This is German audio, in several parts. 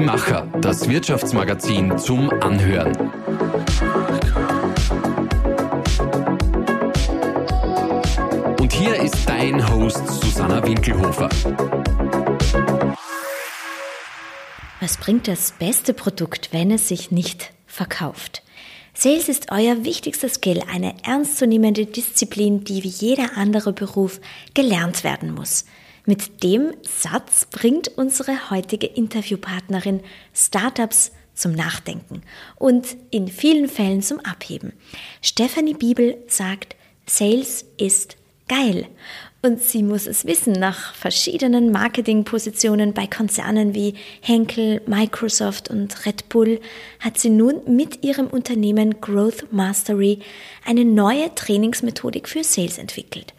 Die Macher, das Wirtschaftsmagazin zum Anhören. Und hier ist dein Host Susanna Winkelhofer. Was bringt das beste Produkt, wenn es sich nicht verkauft? Sales ist euer wichtigster Skill, eine ernstzunehmende Disziplin, die wie jeder andere Beruf gelernt werden muss. Mit dem Satz bringt unsere heutige Interviewpartnerin Startups zum Nachdenken und in vielen Fällen zum Abheben. Stephanie Bibel sagt, Sales ist geil. Und sie muss es wissen, nach verschiedenen Marketingpositionen bei Konzernen wie Henkel, Microsoft und Red Bull hat sie nun mit ihrem Unternehmen Growth Mastery eine neue Trainingsmethodik für Sales entwickelt.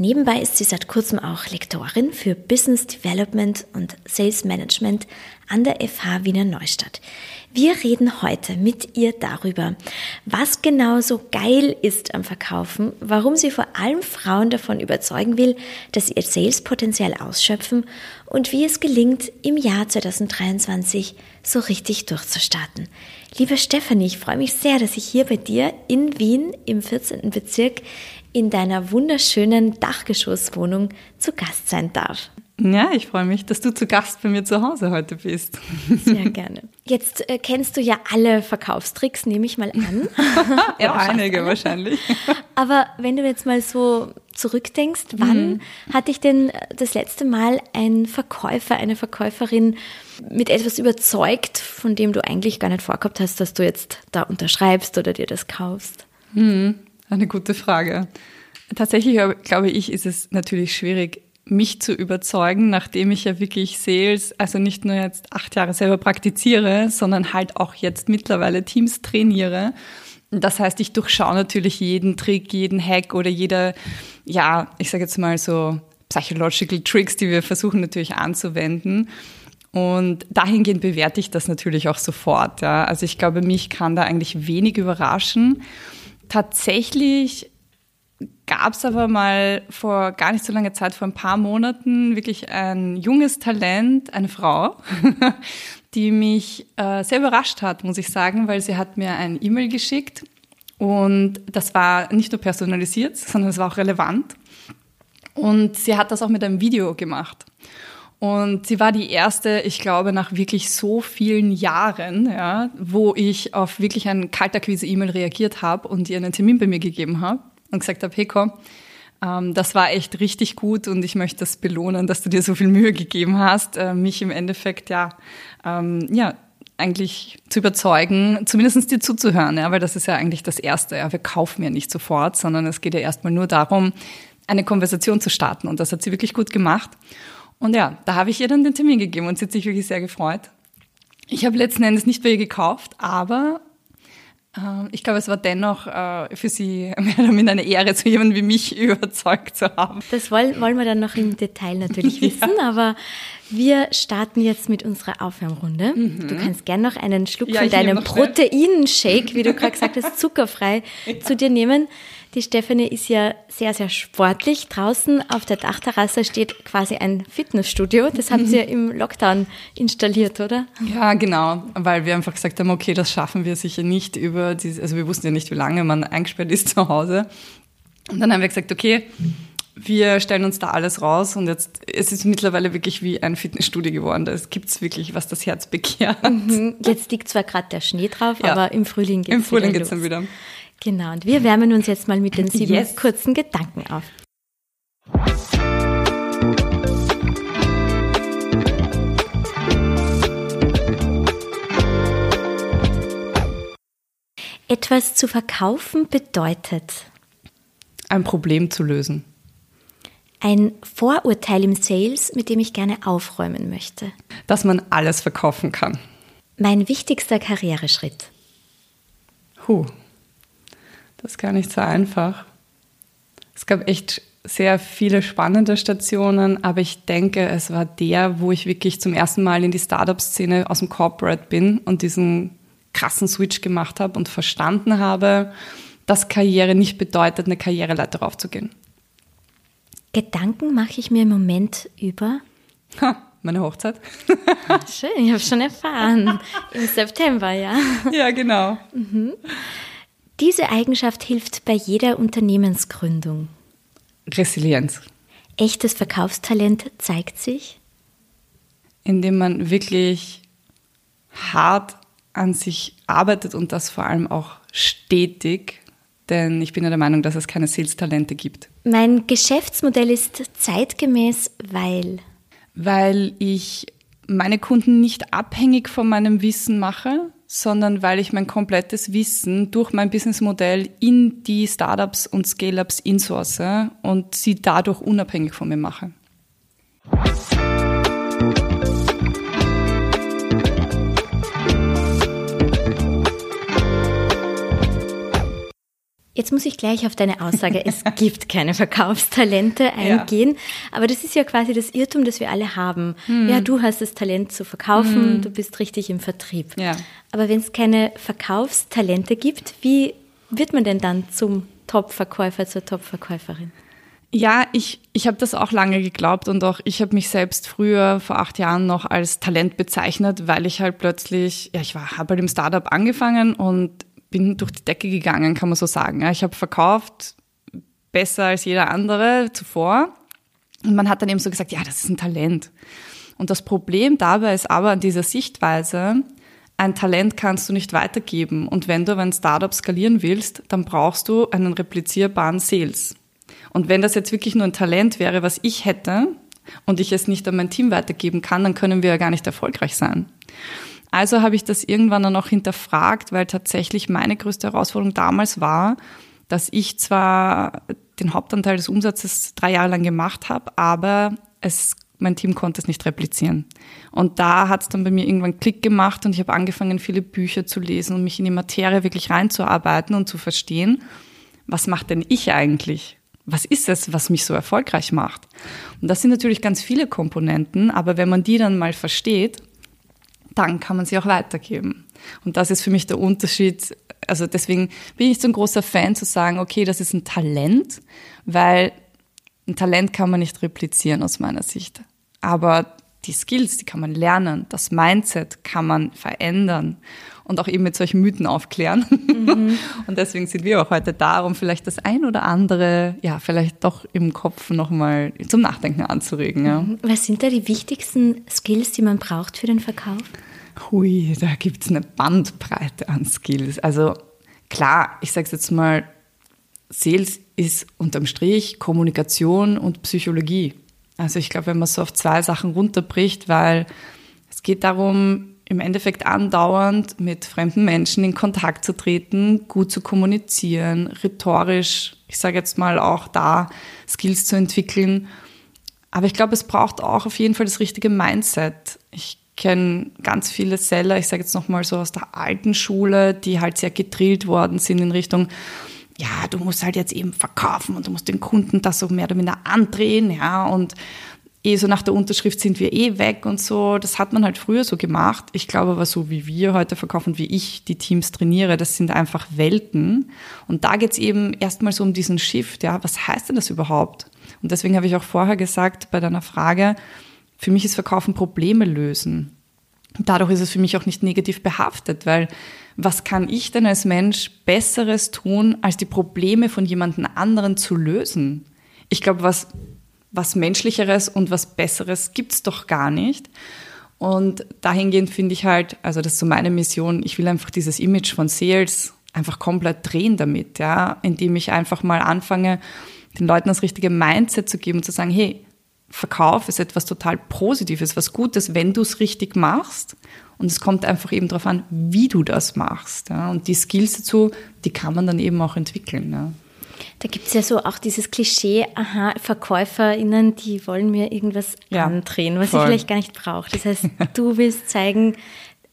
Nebenbei ist sie seit kurzem auch Lektorin für Business Development und Sales Management an der FH Wiener Neustadt. Wir reden heute mit ihr darüber, was genau so geil ist am Verkaufen, warum sie vor allem Frauen davon überzeugen will, dass sie ihr Sales-Potenzial ausschöpfen und wie es gelingt, im Jahr 2023 so richtig durchzustarten. Liebe Stefanie, ich freue mich sehr, dass ich hier bei dir in Wien im 14. Bezirk in deiner wunderschönen Dachgeschosswohnung zu Gast sein darf. Ja, ich freue mich, dass du zu Gast bei mir zu Hause heute bist. Sehr gerne. Jetzt äh, kennst du ja alle Verkaufstricks, nehme ich mal an. ja, einige wahrscheinlich. Aber wenn du jetzt mal so zurückdenkst, wann mhm. hat dich denn das letzte Mal ein Verkäufer, eine Verkäuferin mit etwas überzeugt, von dem du eigentlich gar nicht vorgehabt hast, dass du jetzt da unterschreibst oder dir das kaufst? Mhm. Eine gute Frage. Tatsächlich, glaube ich, ist es natürlich schwierig, mich zu überzeugen, nachdem ich ja wirklich Sales, also nicht nur jetzt acht Jahre selber praktiziere, sondern halt auch jetzt mittlerweile Teams trainiere. Das heißt, ich durchschaue natürlich jeden Trick, jeden Hack oder jeder, ja, ich sage jetzt mal so psychological Tricks, die wir versuchen natürlich anzuwenden. Und dahingehend bewerte ich das natürlich auch sofort. Ja. Also ich glaube, mich kann da eigentlich wenig überraschen. Tatsächlich gab es aber mal vor gar nicht so langer Zeit, vor ein paar Monaten, wirklich ein junges Talent, eine Frau, die mich äh, sehr überrascht hat, muss ich sagen, weil sie hat mir ein E-Mail geschickt und das war nicht nur personalisiert, sondern es war auch relevant. Und sie hat das auch mit einem Video gemacht. Und sie war die erste, ich glaube, nach wirklich so vielen Jahren, ja, wo ich auf wirklich ein Kaltakquise-E-Mail reagiert habe und ihr einen Termin bei mir gegeben habe und gesagt habe, hey komm, ähm, das war echt richtig gut und ich möchte das belohnen, dass du dir so viel Mühe gegeben hast, äh, mich im Endeffekt ja, ähm, ja eigentlich zu überzeugen, zumindest dir zuzuhören, ja, weil das ist ja eigentlich das Erste. Ja. Wir kaufen ja nicht sofort, sondern es geht ja erstmal nur darum, eine Konversation zu starten und das hat sie wirklich gut gemacht. Und ja, da habe ich ihr dann den Termin gegeben und sie hat sich wirklich sehr gefreut. Ich habe letzten Endes nicht bei ihr gekauft, aber äh, ich glaube, es war dennoch äh, für sie mehr oder minder eine Ehre, so jemanden wie mich überzeugt zu haben. Das wollen, wollen wir dann noch im Detail natürlich wissen, ja. aber wir starten jetzt mit unserer Aufwärmrunde. Mhm. Du kannst gerne noch einen Schluck ja, von deinem Proteinshake, wie du gerade gesagt hast, zuckerfrei ja. zu dir nehmen. Die Stefanie ist ja sehr, sehr sportlich. Draußen auf der Dachterrasse steht quasi ein Fitnessstudio. Das haben Sie ja im Lockdown installiert, oder? Ja, genau. Weil wir einfach gesagt haben, okay, das schaffen wir sicher nicht über diese, also wir wussten ja nicht, wie lange man eingesperrt ist zu Hause. Und dann haben wir gesagt, okay, wir stellen uns da alles raus und jetzt es ist mittlerweile wirklich wie ein Fitnessstudio geworden. Da gibt es wirklich, was das Herz begehrt. Mhm. Jetzt liegt zwar gerade der Schnee drauf, ja. aber im Frühling geht es Im Frühling geht es dann wieder. Genau, und wir wärmen uns jetzt mal mit den sieben yes. kurzen Gedanken auf. Etwas zu verkaufen bedeutet ein Problem zu lösen. Ein Vorurteil im Sales, mit dem ich gerne aufräumen möchte. Dass man alles verkaufen kann. Mein wichtigster Karriereschritt. Huh, das ist gar nicht so einfach. Es gab echt sehr viele spannende Stationen, aber ich denke, es war der, wo ich wirklich zum ersten Mal in die Startup-Szene aus dem Corporate bin und diesen krassen Switch gemacht habe und verstanden habe, dass Karriere nicht bedeutet, eine Karriereleiter raufzugehen. Gedanken mache ich mir im Moment über? Ha, meine Hochzeit. Schön, ich habe schon erfahren. Im September, ja. Ja, genau. Diese Eigenschaft hilft bei jeder Unternehmensgründung. Resilienz. Echtes Verkaufstalent zeigt sich? Indem man wirklich hart an sich arbeitet und das vor allem auch stetig. Denn ich bin ja der Meinung, dass es keine Sales-Talente gibt. Mein Geschäftsmodell ist zeitgemäß, weil. Weil ich meine Kunden nicht abhängig von meinem Wissen mache, sondern weil ich mein komplettes Wissen durch mein Businessmodell in die Startups und Scale-ups insource und sie dadurch unabhängig von mir mache. Jetzt muss ich gleich auf deine Aussage, es gibt keine Verkaufstalente eingehen. Ja. Aber das ist ja quasi das Irrtum, das wir alle haben. Hm. Ja, du hast das Talent zu verkaufen, hm. du bist richtig im Vertrieb. Ja. Aber wenn es keine Verkaufstalente gibt, wie wird man denn dann zum Top-Verkäufer, zur Top-Verkäuferin? Ja, ich, ich habe das auch lange geglaubt und auch ich habe mich selbst früher vor acht Jahren noch als Talent bezeichnet, weil ich halt plötzlich, ja, ich war, habe halt im Startup angefangen und bin durch die Decke gegangen, kann man so sagen. Ich habe verkauft besser als jeder andere zuvor. Und man hat dann eben so gesagt, ja, das ist ein Talent. Und das Problem dabei ist aber an dieser Sichtweise, ein Talent kannst du nicht weitergeben. Und wenn du ein Startup skalieren willst, dann brauchst du einen replizierbaren Sales. Und wenn das jetzt wirklich nur ein Talent wäre, was ich hätte, und ich es nicht an mein Team weitergeben kann, dann können wir ja gar nicht erfolgreich sein. Also habe ich das irgendwann dann auch hinterfragt, weil tatsächlich meine größte Herausforderung damals war, dass ich zwar den Hauptanteil des Umsatzes drei Jahre lang gemacht habe, aber es, mein Team konnte es nicht replizieren. Und da hat es dann bei mir irgendwann Klick gemacht und ich habe angefangen, viele Bücher zu lesen und mich in die Materie wirklich reinzuarbeiten und zu verstehen, was macht denn ich eigentlich? Was ist es, was mich so erfolgreich macht? Und das sind natürlich ganz viele Komponenten, aber wenn man die dann mal versteht, dann kann man sie auch weitergeben. Und das ist für mich der Unterschied. Also deswegen bin ich so ein großer Fan zu sagen, okay, das ist ein Talent, weil ein Talent kann man nicht replizieren aus meiner Sicht. Aber die Skills, die kann man lernen, das Mindset kann man verändern und auch eben mit solchen Mythen aufklären. Mhm. Und deswegen sind wir auch heute da, um vielleicht das ein oder andere, ja, vielleicht doch im Kopf nochmal zum Nachdenken anzuregen. Ja. Mhm. Was sind da die wichtigsten Skills, die man braucht für den Verkauf? Hui, da gibt es eine Bandbreite an Skills. Also klar, ich sage es jetzt mal, Sales ist unterm Strich Kommunikation und Psychologie. Also ich glaube, wenn man so auf zwei Sachen runterbricht, weil es geht darum, im Endeffekt andauernd mit fremden Menschen in Kontakt zu treten, gut zu kommunizieren, rhetorisch, ich sage jetzt mal auch da Skills zu entwickeln. Aber ich glaube, es braucht auch auf jeden Fall das richtige Mindset. Ich kenne ganz viele Seller, ich sage jetzt nochmal so aus der alten Schule, die halt sehr gedrillt worden sind in Richtung, ja, du musst halt jetzt eben verkaufen und du musst den Kunden das so mehr oder minder andrehen, ja, und eh so nach der Unterschrift sind wir eh weg und so. Das hat man halt früher so gemacht. Ich glaube aber so, wie wir heute verkaufen, wie ich die Teams trainiere, das sind einfach Welten. Und da geht's eben erstmal so um diesen Shift, ja, was heißt denn das überhaupt? Und deswegen habe ich auch vorher gesagt bei deiner Frage, für mich ist Verkaufen Probleme lösen. Dadurch ist es für mich auch nicht negativ behaftet, weil was kann ich denn als Mensch Besseres tun, als die Probleme von jemandem anderen zu lösen? Ich glaube, was, was Menschlicheres und was Besseres gibt's doch gar nicht. Und dahingehend finde ich halt, also das ist so meine Mission, ich will einfach dieses Image von Sales einfach komplett drehen damit, ja, indem ich einfach mal anfange, den Leuten das richtige Mindset zu geben und zu sagen, hey, Verkauf ist etwas total Positives, was Gutes, wenn du es richtig machst. Und es kommt einfach eben darauf an, wie du das machst. Ja. Und die Skills dazu, die kann man dann eben auch entwickeln. Ja. Da gibt es ja so auch dieses Klischee, aha, VerkäuferInnen, die wollen mir irgendwas ja, andrehen, was voll. ich vielleicht gar nicht brauche. Das heißt, du willst zeigen,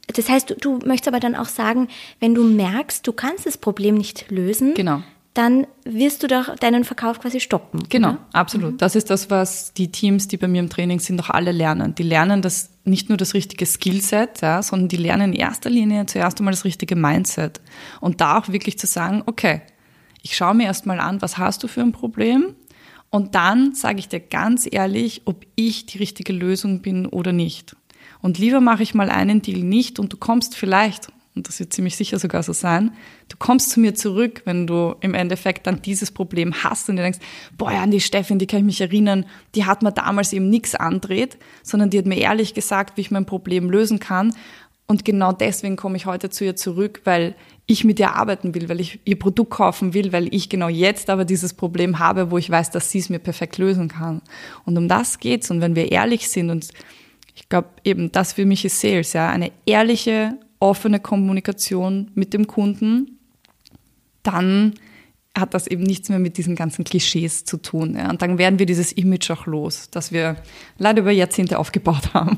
das heißt, du, du möchtest aber dann auch sagen, wenn du merkst, du kannst das Problem nicht lösen, genau dann wirst du doch deinen Verkauf quasi stoppen. Genau, oder? absolut. Mhm. Das ist das, was die Teams, die bei mir im Training sind, auch alle lernen. Die lernen das nicht nur das richtige Skillset, ja, sondern die lernen in erster Linie zuerst einmal das richtige Mindset. Und da auch wirklich zu sagen, okay, ich schaue mir erstmal an, was hast du für ein Problem Und dann sage ich dir ganz ehrlich, ob ich die richtige Lösung bin oder nicht. Und lieber mache ich mal einen Deal nicht und du kommst vielleicht, und das wird ziemlich sicher sogar so sein, du kommst zu mir zurück, wenn du im Endeffekt dann dieses Problem hast und dir denkst, boah, an die Steffin, die kann ich mich erinnern, die hat mir damals eben nichts andreht, sondern die hat mir ehrlich gesagt, wie ich mein Problem lösen kann. Und genau deswegen komme ich heute zu ihr zurück, weil ich mit ihr arbeiten will, weil ich ihr Produkt kaufen will, weil ich genau jetzt aber dieses Problem habe, wo ich weiß, dass sie es mir perfekt lösen kann. Und um das geht's. Und wenn wir ehrlich sind und ich glaube eben, das für mich ist Sales, ja, eine ehrliche, offene Kommunikation mit dem Kunden, dann hat das eben nichts mehr mit diesen ganzen Klischees zu tun. Ja. Und dann werden wir dieses Image auch los, das wir leider über Jahrzehnte aufgebaut haben.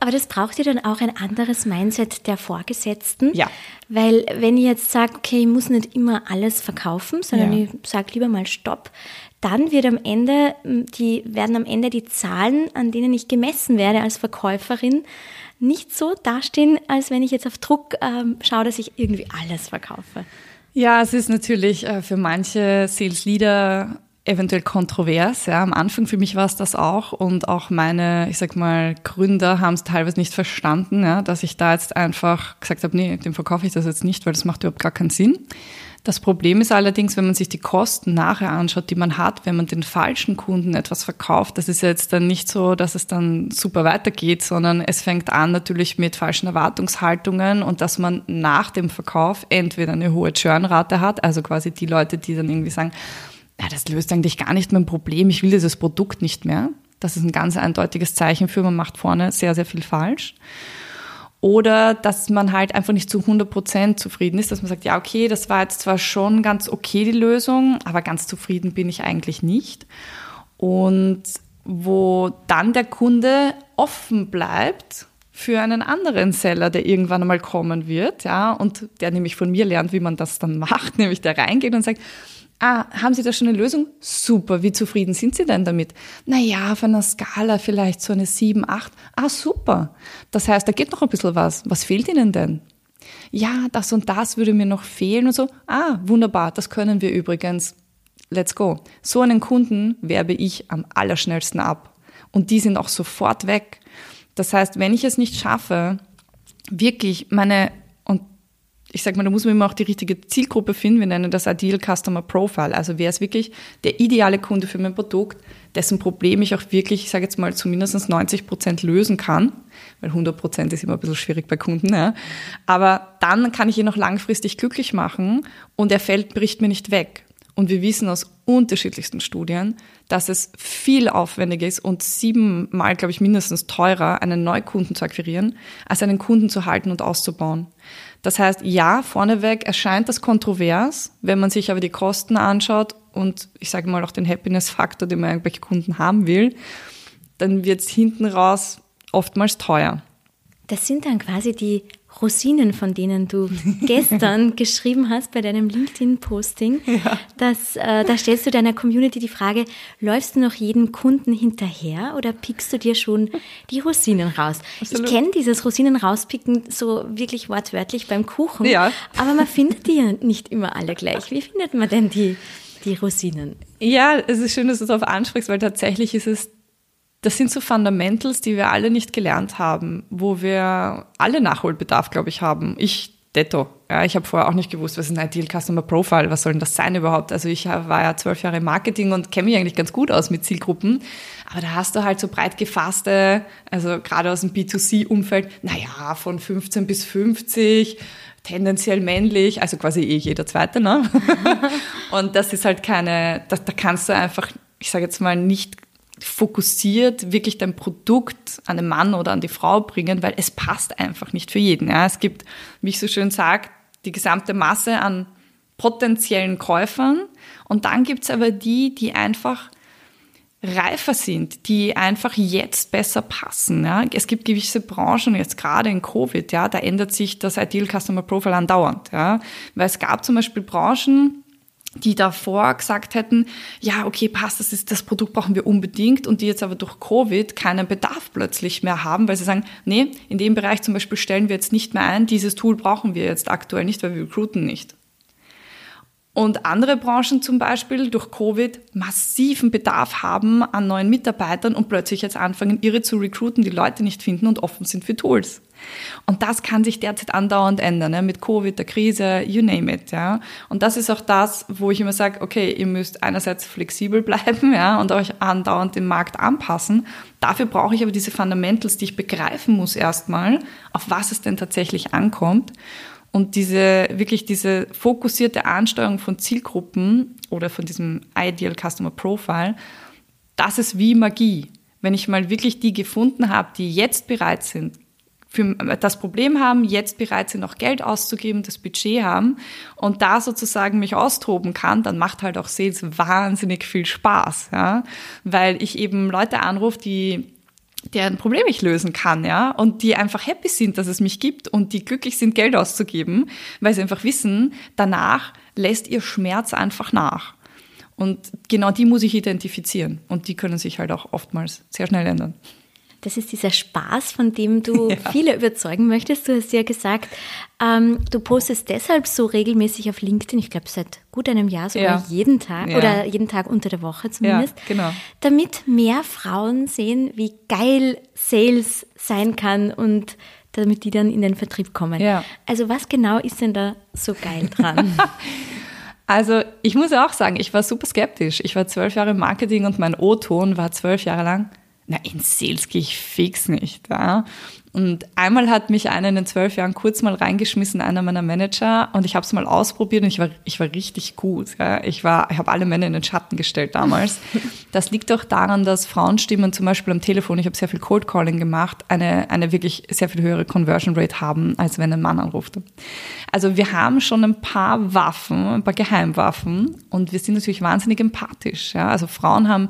Aber das braucht ja dann auch ein anderes Mindset der Vorgesetzten. Ja. Weil wenn ich jetzt sage, okay, ich muss nicht immer alles verkaufen, sondern Ja. ich sage lieber mal Stopp, dann wird am Ende, die, werden am Ende die Zahlen, an denen ich gemessen werde als Verkäuferin, nicht so dastehen, als wenn ich jetzt auf Druck ähm, schaue, dass ich irgendwie alles verkaufe. Ja, es ist natürlich äh, für manche Sales Leader eventuell kontrovers. Ja, am Anfang für mich war es das auch und auch meine, ich sag mal, Gründer haben es teilweise nicht verstanden, ja, dass ich da jetzt einfach gesagt habe, nee, dem verkaufe ich das jetzt nicht, weil das macht überhaupt gar keinen Sinn. Das Problem ist allerdings, wenn man sich die Kosten nachher anschaut, die man hat, wenn man den falschen Kunden etwas verkauft, das ist jetzt dann nicht so, dass es dann super weitergeht, sondern es fängt an natürlich mit falschen Erwartungshaltungen und dass man nach dem Verkauf entweder eine hohe Churnrate hat, also quasi die Leute, die dann irgendwie sagen, ja, das löst eigentlich gar nicht mein Problem, ich will dieses Produkt nicht mehr. Das ist ein ganz eindeutiges Zeichen für, man macht vorne sehr, sehr viel falsch. Oder dass man halt einfach nicht zu 100% zufrieden ist, dass man sagt, ja, okay, das war jetzt zwar schon ganz okay die Lösung, aber ganz zufrieden bin ich eigentlich nicht. Und wo dann der Kunde offen bleibt für einen anderen Seller, der irgendwann einmal kommen wird, ja, und der nämlich von mir lernt, wie man das dann macht, nämlich der reingeht und sagt, Ah, haben Sie da schon eine Lösung? Super, wie zufrieden sind Sie denn damit? Naja, auf einer Skala vielleicht so eine 7, 8. Ah, super. Das heißt, da geht noch ein bisschen was. Was fehlt Ihnen denn? Ja, das und das würde mir noch fehlen und so. Ah, wunderbar, das können wir übrigens. Let's go. So einen Kunden werbe ich am allerschnellsten ab. Und die sind auch sofort weg. Das heißt, wenn ich es nicht schaffe, wirklich meine ich sag mal, da muss man immer auch die richtige Zielgruppe finden. Wir nennen das Ideal Customer Profile. Also wer ist wirklich der ideale Kunde für mein Produkt, dessen Problem ich auch wirklich, ich sage jetzt mal, zu mindestens 90 Prozent lösen kann. Weil 100 Prozent ist immer ein bisschen schwierig bei Kunden. Ja. Aber dann kann ich ihn auch langfristig glücklich machen und er fällt, bricht mir nicht weg. Und wir wissen aus unterschiedlichsten Studien, dass es viel aufwendiger ist und siebenmal, glaube ich, mindestens teurer, einen Neukunden zu akquirieren, als einen Kunden zu halten und auszubauen. Das heißt, ja, vorneweg erscheint das kontrovers, wenn man sich aber die Kosten anschaut und ich sage mal auch den Happiness-Faktor, den man irgendwelche Kunden haben will, dann wird es hinten raus oftmals teuer. Das sind dann quasi die Rosinen, von denen du gestern geschrieben hast bei deinem LinkedIn-Posting. Ja. Dass, äh, da stellst du deiner Community die Frage, läufst du noch jedem Kunden hinterher oder pickst du dir schon die Rosinen raus? Absolut. Ich kenne dieses Rosinen rauspicken so wirklich wortwörtlich beim Kuchen, ja. aber man findet die ja nicht immer alle gleich. Wie findet man denn die, die Rosinen? Ja, es ist schön, dass du darauf ansprichst, weil tatsächlich ist es das sind so Fundamentals, die wir alle nicht gelernt haben, wo wir alle Nachholbedarf, glaube ich, haben. Ich detto. Ja, ich habe vorher auch nicht gewusst, was ist ein Ideal Customer Profile, was soll denn das sein überhaupt? Also ich war ja zwölf Jahre im Marketing und kenne mich eigentlich ganz gut aus mit Zielgruppen. Aber da hast du halt so breit gefasste, also gerade aus dem B2C-Umfeld, naja, von 15 bis 50, tendenziell männlich, also quasi eh jeder Zweite, ne? und das ist halt keine, da, da kannst du einfach, ich sage jetzt mal, nicht fokussiert wirklich dein Produkt an den Mann oder an die Frau bringen, weil es passt einfach nicht für jeden. Ja, es gibt, wie ich so schön sage, die gesamte Masse an potenziellen Käufern und dann gibt's aber die, die einfach reifer sind, die einfach jetzt besser passen. Ja. Es gibt gewisse Branchen, jetzt gerade in Covid, ja, da ändert sich das Ideal Customer Profile andauernd. Ja. Weil es gab zum Beispiel Branchen, die davor gesagt hätten, ja, okay, passt, das ist, das Produkt brauchen wir unbedingt und die jetzt aber durch Covid keinen Bedarf plötzlich mehr haben, weil sie sagen, nee, in dem Bereich zum Beispiel stellen wir jetzt nicht mehr ein, dieses Tool brauchen wir jetzt aktuell nicht, weil wir recruiten nicht. Und andere Branchen zum Beispiel durch Covid massiven Bedarf haben an neuen Mitarbeitern und plötzlich jetzt anfangen, ihre zu recruiten, die Leute nicht finden und offen sind für Tools. Und das kann sich derzeit andauernd ändern, ja, mit Covid, der Krise, you name it, ja. Und das ist auch das, wo ich immer sage, okay, ihr müsst einerseits flexibel bleiben, ja, und euch andauernd dem Markt anpassen. Dafür brauche ich aber diese Fundamentals, die ich begreifen muss erstmal, auf was es denn tatsächlich ankommt. Und diese, wirklich diese fokussierte Ansteuerung von Zielgruppen oder von diesem Ideal Customer Profile, das ist wie Magie. Wenn ich mal wirklich die gefunden habe, die jetzt bereit sind, für das Problem haben, jetzt bereit sind, auch Geld auszugeben, das Budget haben und da sozusagen mich austoben kann, dann macht halt auch Sales wahnsinnig viel Spaß, ja, weil ich eben Leute anrufe, die deren Problem ich lösen kann, ja, und die einfach happy sind, dass es mich gibt und die glücklich sind, Geld auszugeben, weil sie einfach wissen, danach lässt ihr Schmerz einfach nach. Und genau die muss ich identifizieren und die können sich halt auch oftmals sehr schnell ändern. Das ist dieser Spaß, von dem du ja. viele überzeugen möchtest. Du hast ja gesagt, ähm, du postest deshalb so regelmäßig auf LinkedIn, ich glaube seit gut einem Jahr, sogar ja. jeden Tag ja. oder jeden Tag unter der Woche zumindest, genau. damit mehr Frauen sehen, wie geil Sales sein kann und damit die dann in den Vertrieb kommen. Also was genau ist denn da so geil dran? Also ich muss ja auch sagen, ich war super skeptisch. Ich war zwölf Jahre im Marketing und mein O-Ton war zwölf Jahre lang na, in Sales gehe ich fix nicht. Ja. Und einmal hat mich einer in den zwölf Jahren kurz mal reingeschmissen, einer meiner Manager, und ich habe es mal ausprobiert und ich war, ich war richtig gut. Ja. Ich war, ich habe alle Männer in den Schatten gestellt damals. Das liegt auch daran, dass Frauenstimmen zum Beispiel am Telefon, ich habe sehr viel Cold Calling gemacht, eine, eine wirklich sehr viel höhere Conversion Rate haben, als wenn ein Mann anruft. Also wir haben schon ein paar Waffen, ein paar Geheimwaffen und wir sind natürlich wahnsinnig empathisch. Ja. Also Frauen haben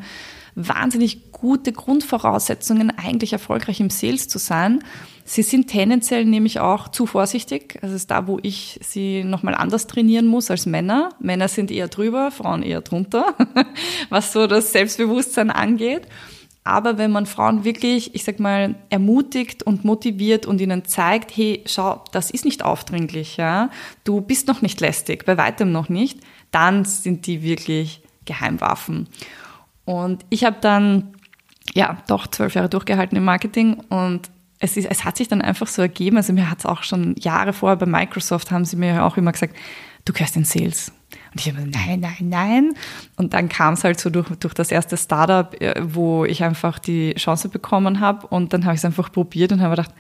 wahnsinnig gute Grundvoraussetzungen, eigentlich erfolgreich im Sales zu sein. Sie sind tendenziell nämlich auch zu vorsichtig. Das ist da, wo ich sie nochmal anders trainieren muss als Männer. Männer sind eher drüber, Frauen eher drunter, was so das Selbstbewusstsein angeht. Aber wenn man Frauen wirklich, ich sag mal, ermutigt und motiviert und ihnen zeigt, hey, schau, das ist nicht aufdringlich, ja, du bist noch nicht lästig, bei weitem noch nicht, dann sind die wirklich Geheimwaffen. Und ich habe dann ja doch zwölf Jahre durchgehalten im Marketing und es, ist, es hat sich dann einfach so ergeben. Also mir hat es auch schon Jahre vorher bei Microsoft haben sie mir auch immer gesagt, du gehörst in Sales. Und ich habe nein, nein, nein. Und dann kam es halt so durch, durch das erste Startup, äh, wo ich einfach die Chance bekommen habe. Und dann habe ich es einfach probiert und habe gedacht,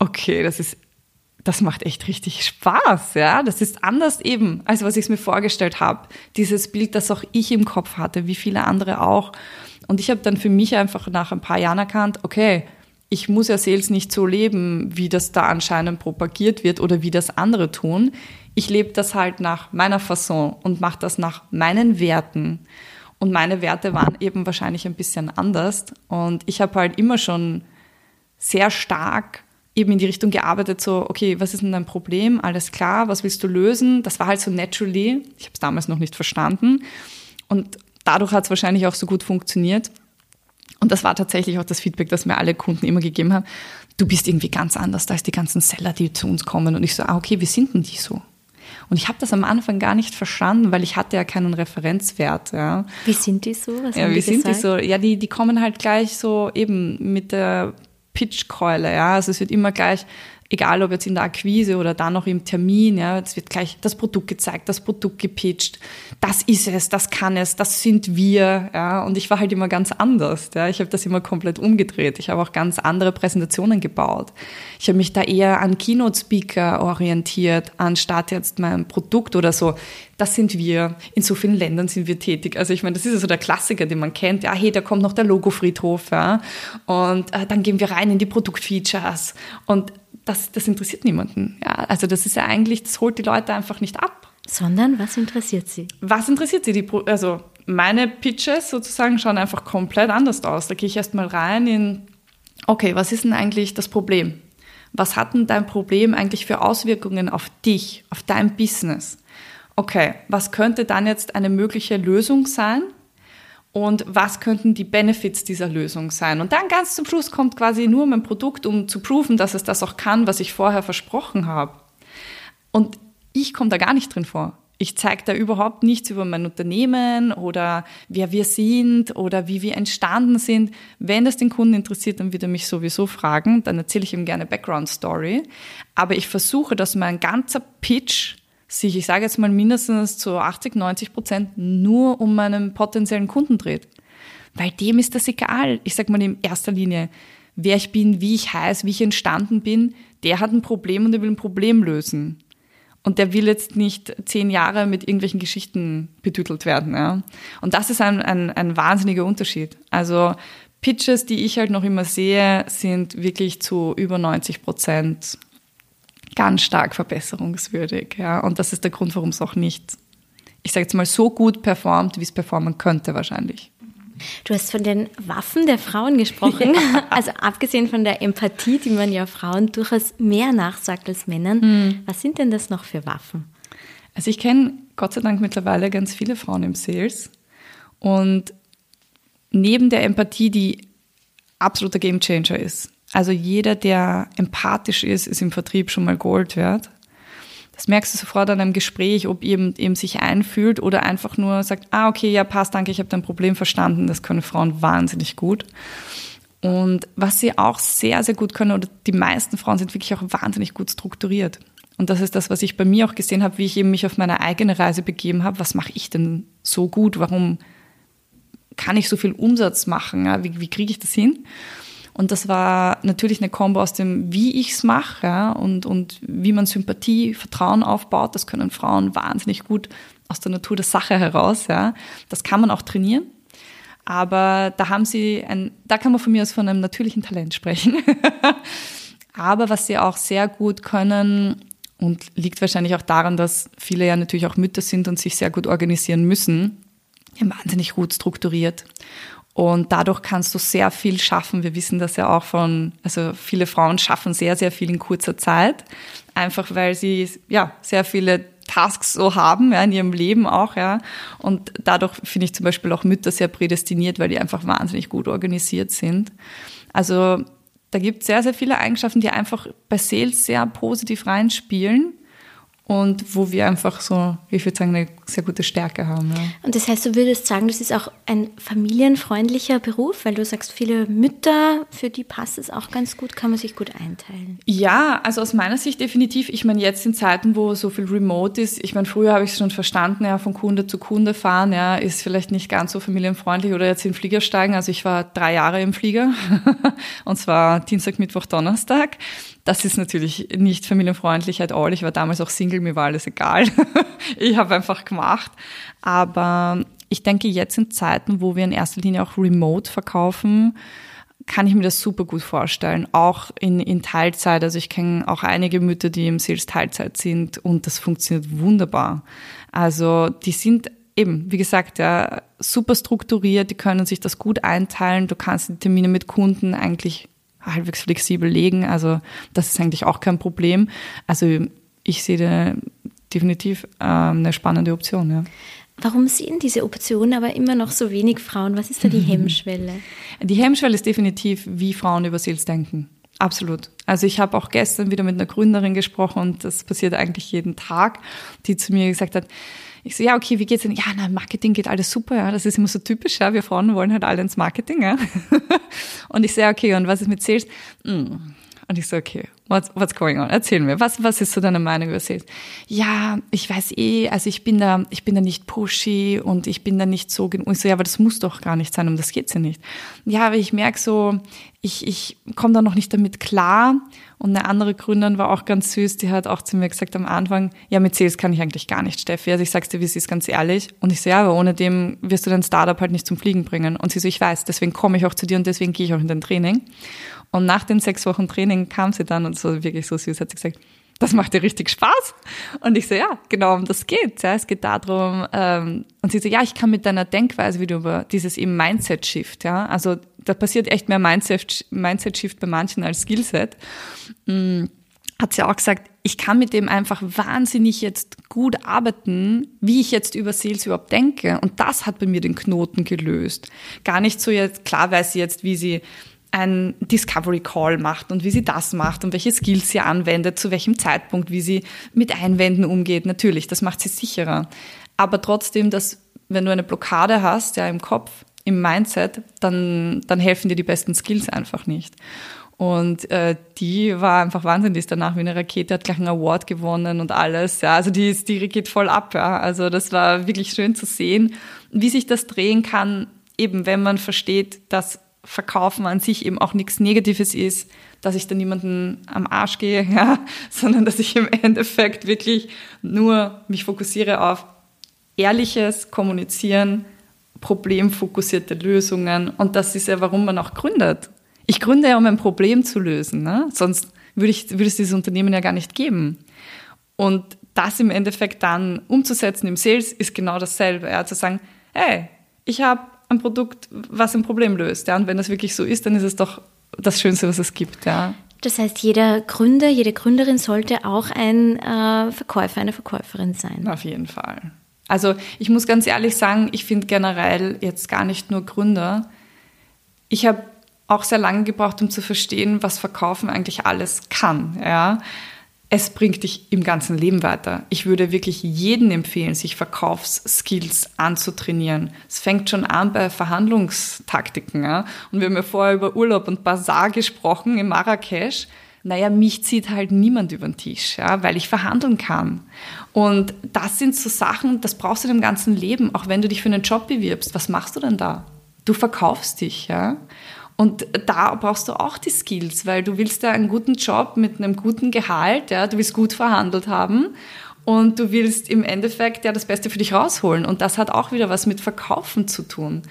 okay, das ist das macht echt richtig Spaß, ja. Das ist anders eben, als was ich es mir vorgestellt habe. Dieses Bild, das auch ich im Kopf hatte, wie viele andere auch. Und ich habe dann für mich einfach nach ein paar Jahren erkannt, okay, ich muss ja Sales nicht so leben, wie das da anscheinend propagiert wird oder wie das andere tun. Ich lebe das halt nach meiner Fasson und mache das nach meinen Werten. Und meine Werte waren eben wahrscheinlich ein bisschen anders. Und ich habe halt immer schon sehr stark eben in die Richtung gearbeitet, so, okay, was ist denn dein Problem? Alles klar, was willst du lösen? Das war halt so naturally. Ich habe es damals noch nicht verstanden. Und dadurch hat es wahrscheinlich auch so gut funktioniert. Und das war tatsächlich auch das Feedback, das mir alle Kunden immer gegeben haben. Du bist irgendwie ganz anders als die ganzen Seller, die zu uns kommen. Und ich so, ah, okay, wie sind denn die so? Und ich habe das am Anfang gar nicht verstanden, weil ich hatte ja keinen Referenzwert. Ja. Wie sind die so? Was ja, wie die sind die so? Ja, die, die kommen halt gleich so eben mit der Pitchkeule, ja. Also es wird immer gleich, egal ob jetzt in der Akquise oder dann noch im Termin, ja, es wird gleich das Produkt gezeigt, das Produkt gepitcht. Das ist es, das kann es, das sind wir, ja. Und ich war halt immer ganz anders, ja. Ich habe das immer komplett umgedreht. Ich habe auch ganz andere Präsentationen gebaut. Ich habe mich da eher an Keynote-Speaker orientiert, anstatt jetzt mein Produkt oder so das sind wir, in so vielen Ländern sind wir tätig. Also ich meine, das ist ja so der Klassiker, den man kennt. Ja, hey, da kommt noch der Logofriedhof. Ja? Und äh, dann gehen wir rein in die Produktfeatures. Und das, das interessiert niemanden. Ja? Also das ist ja eigentlich, das holt die Leute einfach nicht ab. Sondern was interessiert sie? Was interessiert sie? Die, also meine Pitches sozusagen schauen einfach komplett anders aus. Da gehe ich erstmal rein in, okay, was ist denn eigentlich das Problem? Was hat denn dein Problem eigentlich für Auswirkungen auf dich, auf dein Business? Okay, was könnte dann jetzt eine mögliche Lösung sein? Und was könnten die Benefits dieser Lösung sein? Und dann ganz zum Schluss kommt quasi nur mein Produkt, um zu proven, dass es das auch kann, was ich vorher versprochen habe. Und ich komme da gar nicht drin vor. ich zeige da überhaupt nichts über mein Unternehmen oder wer wir sind oder wie wir entstanden sind. Wenn das den Kunden interessiert, dann wird er mich sowieso fragen. Dann erzähle ich ihm gerne Background Story. Aber ich versuche, dass mein ganzer Pitch sich, ich sage jetzt mal mindestens zu 80, 90 Prozent nur um meinen potenziellen Kunden dreht. Weil dem ist das egal. Ich sage mal in erster Linie, wer ich bin, wie ich heiße, wie ich entstanden bin, der hat ein Problem und der will ein Problem lösen. Und der will jetzt nicht zehn Jahre mit irgendwelchen Geschichten betütelt werden. Ja. Und das ist ein, ein, ein wahnsinniger Unterschied. Also Pitches, die ich halt noch immer sehe, sind wirklich zu über 90 Prozent ganz stark verbesserungswürdig. Ja. Und das ist der Grund, warum es auch nicht, ich sage jetzt mal, so gut performt, wie es performen könnte wahrscheinlich. Du hast von den Waffen der Frauen gesprochen. Ja. Also abgesehen von der Empathie, die man ja Frauen durchaus mehr nachsagt als Männern. Hm. Was sind denn das noch für Waffen? Also ich kenne Gott sei Dank mittlerweile ganz viele Frauen im Sales. Und neben der Empathie, die absoluter Gamechanger ist. Also jeder, der empathisch ist, ist im Vertrieb schon mal Gold wert. Das merkst du sofort an einem Gespräch, ob eben, eben sich einfühlt oder einfach nur sagt, ah, okay, ja, passt, danke, ich habe dein Problem verstanden. Das können Frauen wahnsinnig gut. Und was sie auch sehr, sehr gut können, oder die meisten Frauen sind wirklich auch wahnsinnig gut strukturiert. Und das ist das, was ich bei mir auch gesehen habe, wie ich eben mich auf meine eigene Reise begeben habe. Was mache ich denn so gut? Warum kann ich so viel Umsatz machen? Wie, wie kriege ich das hin? Und das war natürlich eine Kombo aus dem, wie ich es mache ja, und, und wie man Sympathie, Vertrauen aufbaut. Das können Frauen wahnsinnig gut aus der Natur der Sache heraus. Ja. Das kann man auch trainieren. Aber da haben sie ein, da kann man von mir aus von einem natürlichen Talent sprechen. Aber was sie auch sehr gut können und liegt wahrscheinlich auch daran, dass viele ja natürlich auch Mütter sind und sich sehr gut organisieren müssen, wahnsinnig gut strukturiert. Und dadurch kannst du sehr viel schaffen. Wir wissen das ja auch von, also viele Frauen schaffen sehr, sehr viel in kurzer Zeit. Einfach weil sie, ja, sehr viele Tasks so haben, ja, in ihrem Leben auch, ja. Und dadurch finde ich zum Beispiel auch Mütter sehr prädestiniert, weil die einfach wahnsinnig gut organisiert sind. Also, da gibt es sehr, sehr viele Eigenschaften, die einfach bei Sales sehr positiv reinspielen und wo wir einfach so, ich würde sagen, eine sehr gute Stärke haben. Ja. Und das heißt, du würdest sagen, das ist auch ein familienfreundlicher Beruf, weil du sagst, viele Mütter, für die passt es auch ganz gut, kann man sich gut einteilen. Ja, also aus meiner Sicht definitiv. Ich meine, jetzt in Zeiten, wo so viel Remote ist, ich meine, früher habe ich es schon verstanden, ja, von Kunde zu Kunde fahren, ja, ist vielleicht nicht ganz so familienfreundlich oder jetzt in den Flieger steigen. Also ich war drei Jahre im Flieger und zwar Dienstag, Mittwoch, Donnerstag. Das ist natürlich nicht familienfreundlich at all. Ich war damals auch Single, mir war alles egal. ich habe einfach gemacht. Aber ich denke, jetzt in Zeiten, wo wir in erster Linie auch remote verkaufen, kann ich mir das super gut vorstellen. Auch in, in Teilzeit. Also ich kenne auch einige Mütter, die im Sales Teilzeit sind und das funktioniert wunderbar. Also die sind eben, wie gesagt, ja, super strukturiert, die können sich das gut einteilen. Du kannst die Termine mit Kunden eigentlich halbwegs flexibel legen. Also das ist eigentlich auch kein Problem. Also ich sehe da definitiv ähm, eine spannende Option. Ja. Warum sehen diese Optionen aber immer noch so wenig Frauen? Was ist da die Hemmschwelle? Die Hemmschwelle ist definitiv, wie Frauen über Sales denken. Absolut. Also ich habe auch gestern wieder mit einer Gründerin gesprochen und das passiert eigentlich jeden Tag, die zu mir gesagt hat, ich so, ja, okay, wie geht's denn? Ja, na, Marketing geht alles super, ja. Das ist immer so typisch, ja. Wir Frauen wollen halt alle ins Marketing, ja. und ich so, ja, okay, und was ist mit Sales? Mm. Und ich so, okay, what's, what's going on? Erzähl mir, was, was ist so deine Meinung über Sales? Ja, ich weiß eh, also ich bin da, ich bin da nicht pushy und ich bin da nicht so genug. Ich so, ja, aber das muss doch gar nicht sein, um das geht's ja nicht. Ja, aber ich merke so, ich, ich komme da noch nicht damit klar. Und eine andere Gründerin war auch ganz süß, die hat auch zu mir gesagt am Anfang, ja, mit Sales kann ich eigentlich gar nicht, Steffi. Also ich sag's dir, wie sie ist, ganz ehrlich. Und ich so, ja, aber ohne dem wirst du dein Startup halt nicht zum Fliegen bringen. Und sie so, ich weiß, deswegen komme ich auch zu dir und deswegen gehe ich auch in dein Training. Und nach den sechs Wochen Training kam sie dann und so wirklich so süß, hat sie gesagt, das macht dir richtig Spaß. Und ich so, ja, genau um das geht. Ja, es geht darum, ähm, und sie so, ja, ich kann mit deiner Denkweise wieder über dieses eben Mindset-Shift, ja, also da passiert echt mehr Mindset-Shift bei manchen als Skillset. Mhm. Hat sie auch gesagt, ich kann mit dem einfach wahnsinnig jetzt gut arbeiten, wie ich jetzt über Sales überhaupt denke. Und das hat bei mir den Knoten gelöst. Gar nicht so jetzt, klar weiß sie jetzt, wie sie ein Discovery Call macht und wie sie das macht und welche Skills sie anwendet, zu welchem Zeitpunkt, wie sie mit Einwänden umgeht. Natürlich, das macht sie sicherer. Aber trotzdem, dass wenn du eine Blockade hast, ja, im Kopf, im Mindset, dann, dann helfen dir die besten Skills einfach nicht. Und äh, die war einfach wahnsinnig, die ist danach wie eine Rakete, hat gleich einen Award gewonnen und alles. Ja, also die, ist, die geht voll ab. Ja. Also das war wirklich schön zu sehen, wie sich das drehen kann, eben wenn man versteht, dass Verkaufen an sich eben auch nichts Negatives ist, dass ich da niemanden am Arsch gehe, ja, sondern dass ich im Endeffekt wirklich nur mich fokussiere auf ehrliches Kommunizieren, problemfokussierte Lösungen. Und das ist ja, warum man auch gründet. Ich gründe ja, um ein Problem zu lösen. Ne? Sonst würde, ich, würde es dieses Unternehmen ja gar nicht geben. Und das im Endeffekt dann umzusetzen im Sales ist genau dasselbe. Ja? Zu sagen, hey, ich habe ein Produkt, was ein Problem löst. Ja? Und wenn das wirklich so ist, dann ist es doch das Schönste, was es gibt. Ja? Das heißt, jeder Gründer, jede Gründerin sollte auch ein äh, Verkäufer, eine Verkäuferin sein. Auf jeden Fall. Also ich muss ganz ehrlich sagen, ich finde generell jetzt gar nicht nur Gründer. Ich habe auch sehr lange gebraucht, um zu verstehen, was Verkaufen eigentlich alles kann. Ja? Es bringt dich im ganzen Leben weiter. Ich würde wirklich jedem empfehlen, sich Verkaufsskills anzutrainieren. Es fängt schon an bei Verhandlungstaktiken. Ja? Und wir haben ja vorher über Urlaub und Bazar gesprochen in Marrakesch naja, mich zieht halt niemand über den Tisch, ja, weil ich verhandeln kann. Und das sind so Sachen, das brauchst du im ganzen Leben, auch wenn du dich für einen Job bewirbst. Was machst du denn da? Du verkaufst dich, ja. Und da brauchst du auch die Skills, weil du willst ja einen guten Job mit einem guten Gehalt, ja, du willst gut verhandelt haben und du willst im Endeffekt ja das Beste für dich rausholen. Und das hat auch wieder was mit Verkaufen zu tun.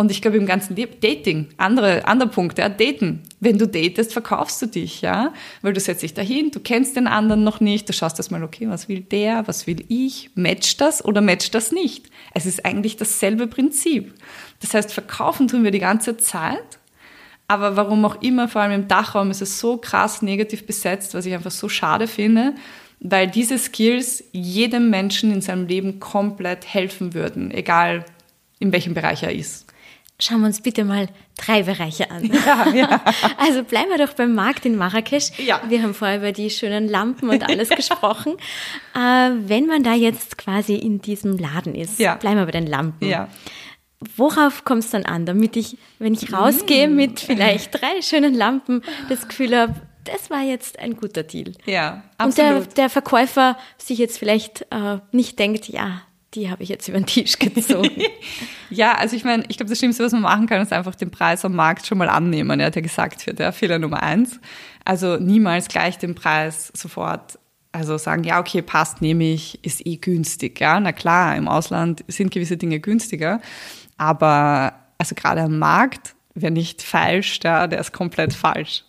Und ich glaube, im ganzen Dating, andere, anderer Punkt, ja, daten. Wenn du datest, verkaufst du dich, ja, weil du setzt dich dahin, du kennst den anderen noch nicht, du schaust erstmal, okay, was will der, was will ich, matcht das oder matcht das nicht? Es ist eigentlich dasselbe Prinzip. Das heißt, verkaufen tun wir die ganze Zeit, aber warum auch immer, vor allem im Dachraum ist es so krass negativ besetzt, was ich einfach so schade finde, weil diese Skills jedem Menschen in seinem Leben komplett helfen würden, egal in welchem Bereich er ist. Schauen wir uns bitte mal drei Bereiche an. Ja, ja. Also bleiben wir doch beim Markt in Marrakesch. Ja. Wir haben vorher über die schönen Lampen und alles gesprochen. Äh, wenn man da jetzt quasi in diesem Laden ist, bleiben wir bei den Lampen. Worauf kommt es dann an, damit ich, wenn ich rausgehe mm. mit vielleicht drei schönen Lampen, das Gefühl habe, das war jetzt ein guter Deal. Ja, absolut. Und der, der Verkäufer sich jetzt vielleicht äh, nicht denkt, ja, die habe ich jetzt über den Tisch gezogen. ja, also ich meine, ich glaube, das Schlimmste, was man machen kann, ist einfach den Preis am Markt schon mal annehmen, ja, der gesagt wird, ja, Fehler Nummer eins. Also niemals gleich den Preis sofort, also sagen, ja, okay, passt, nehme ich, ist eh günstig, ja. Na klar, im Ausland sind gewisse Dinge günstiger, aber also gerade am Markt, wer nicht falsch, ja, der ist komplett falsch.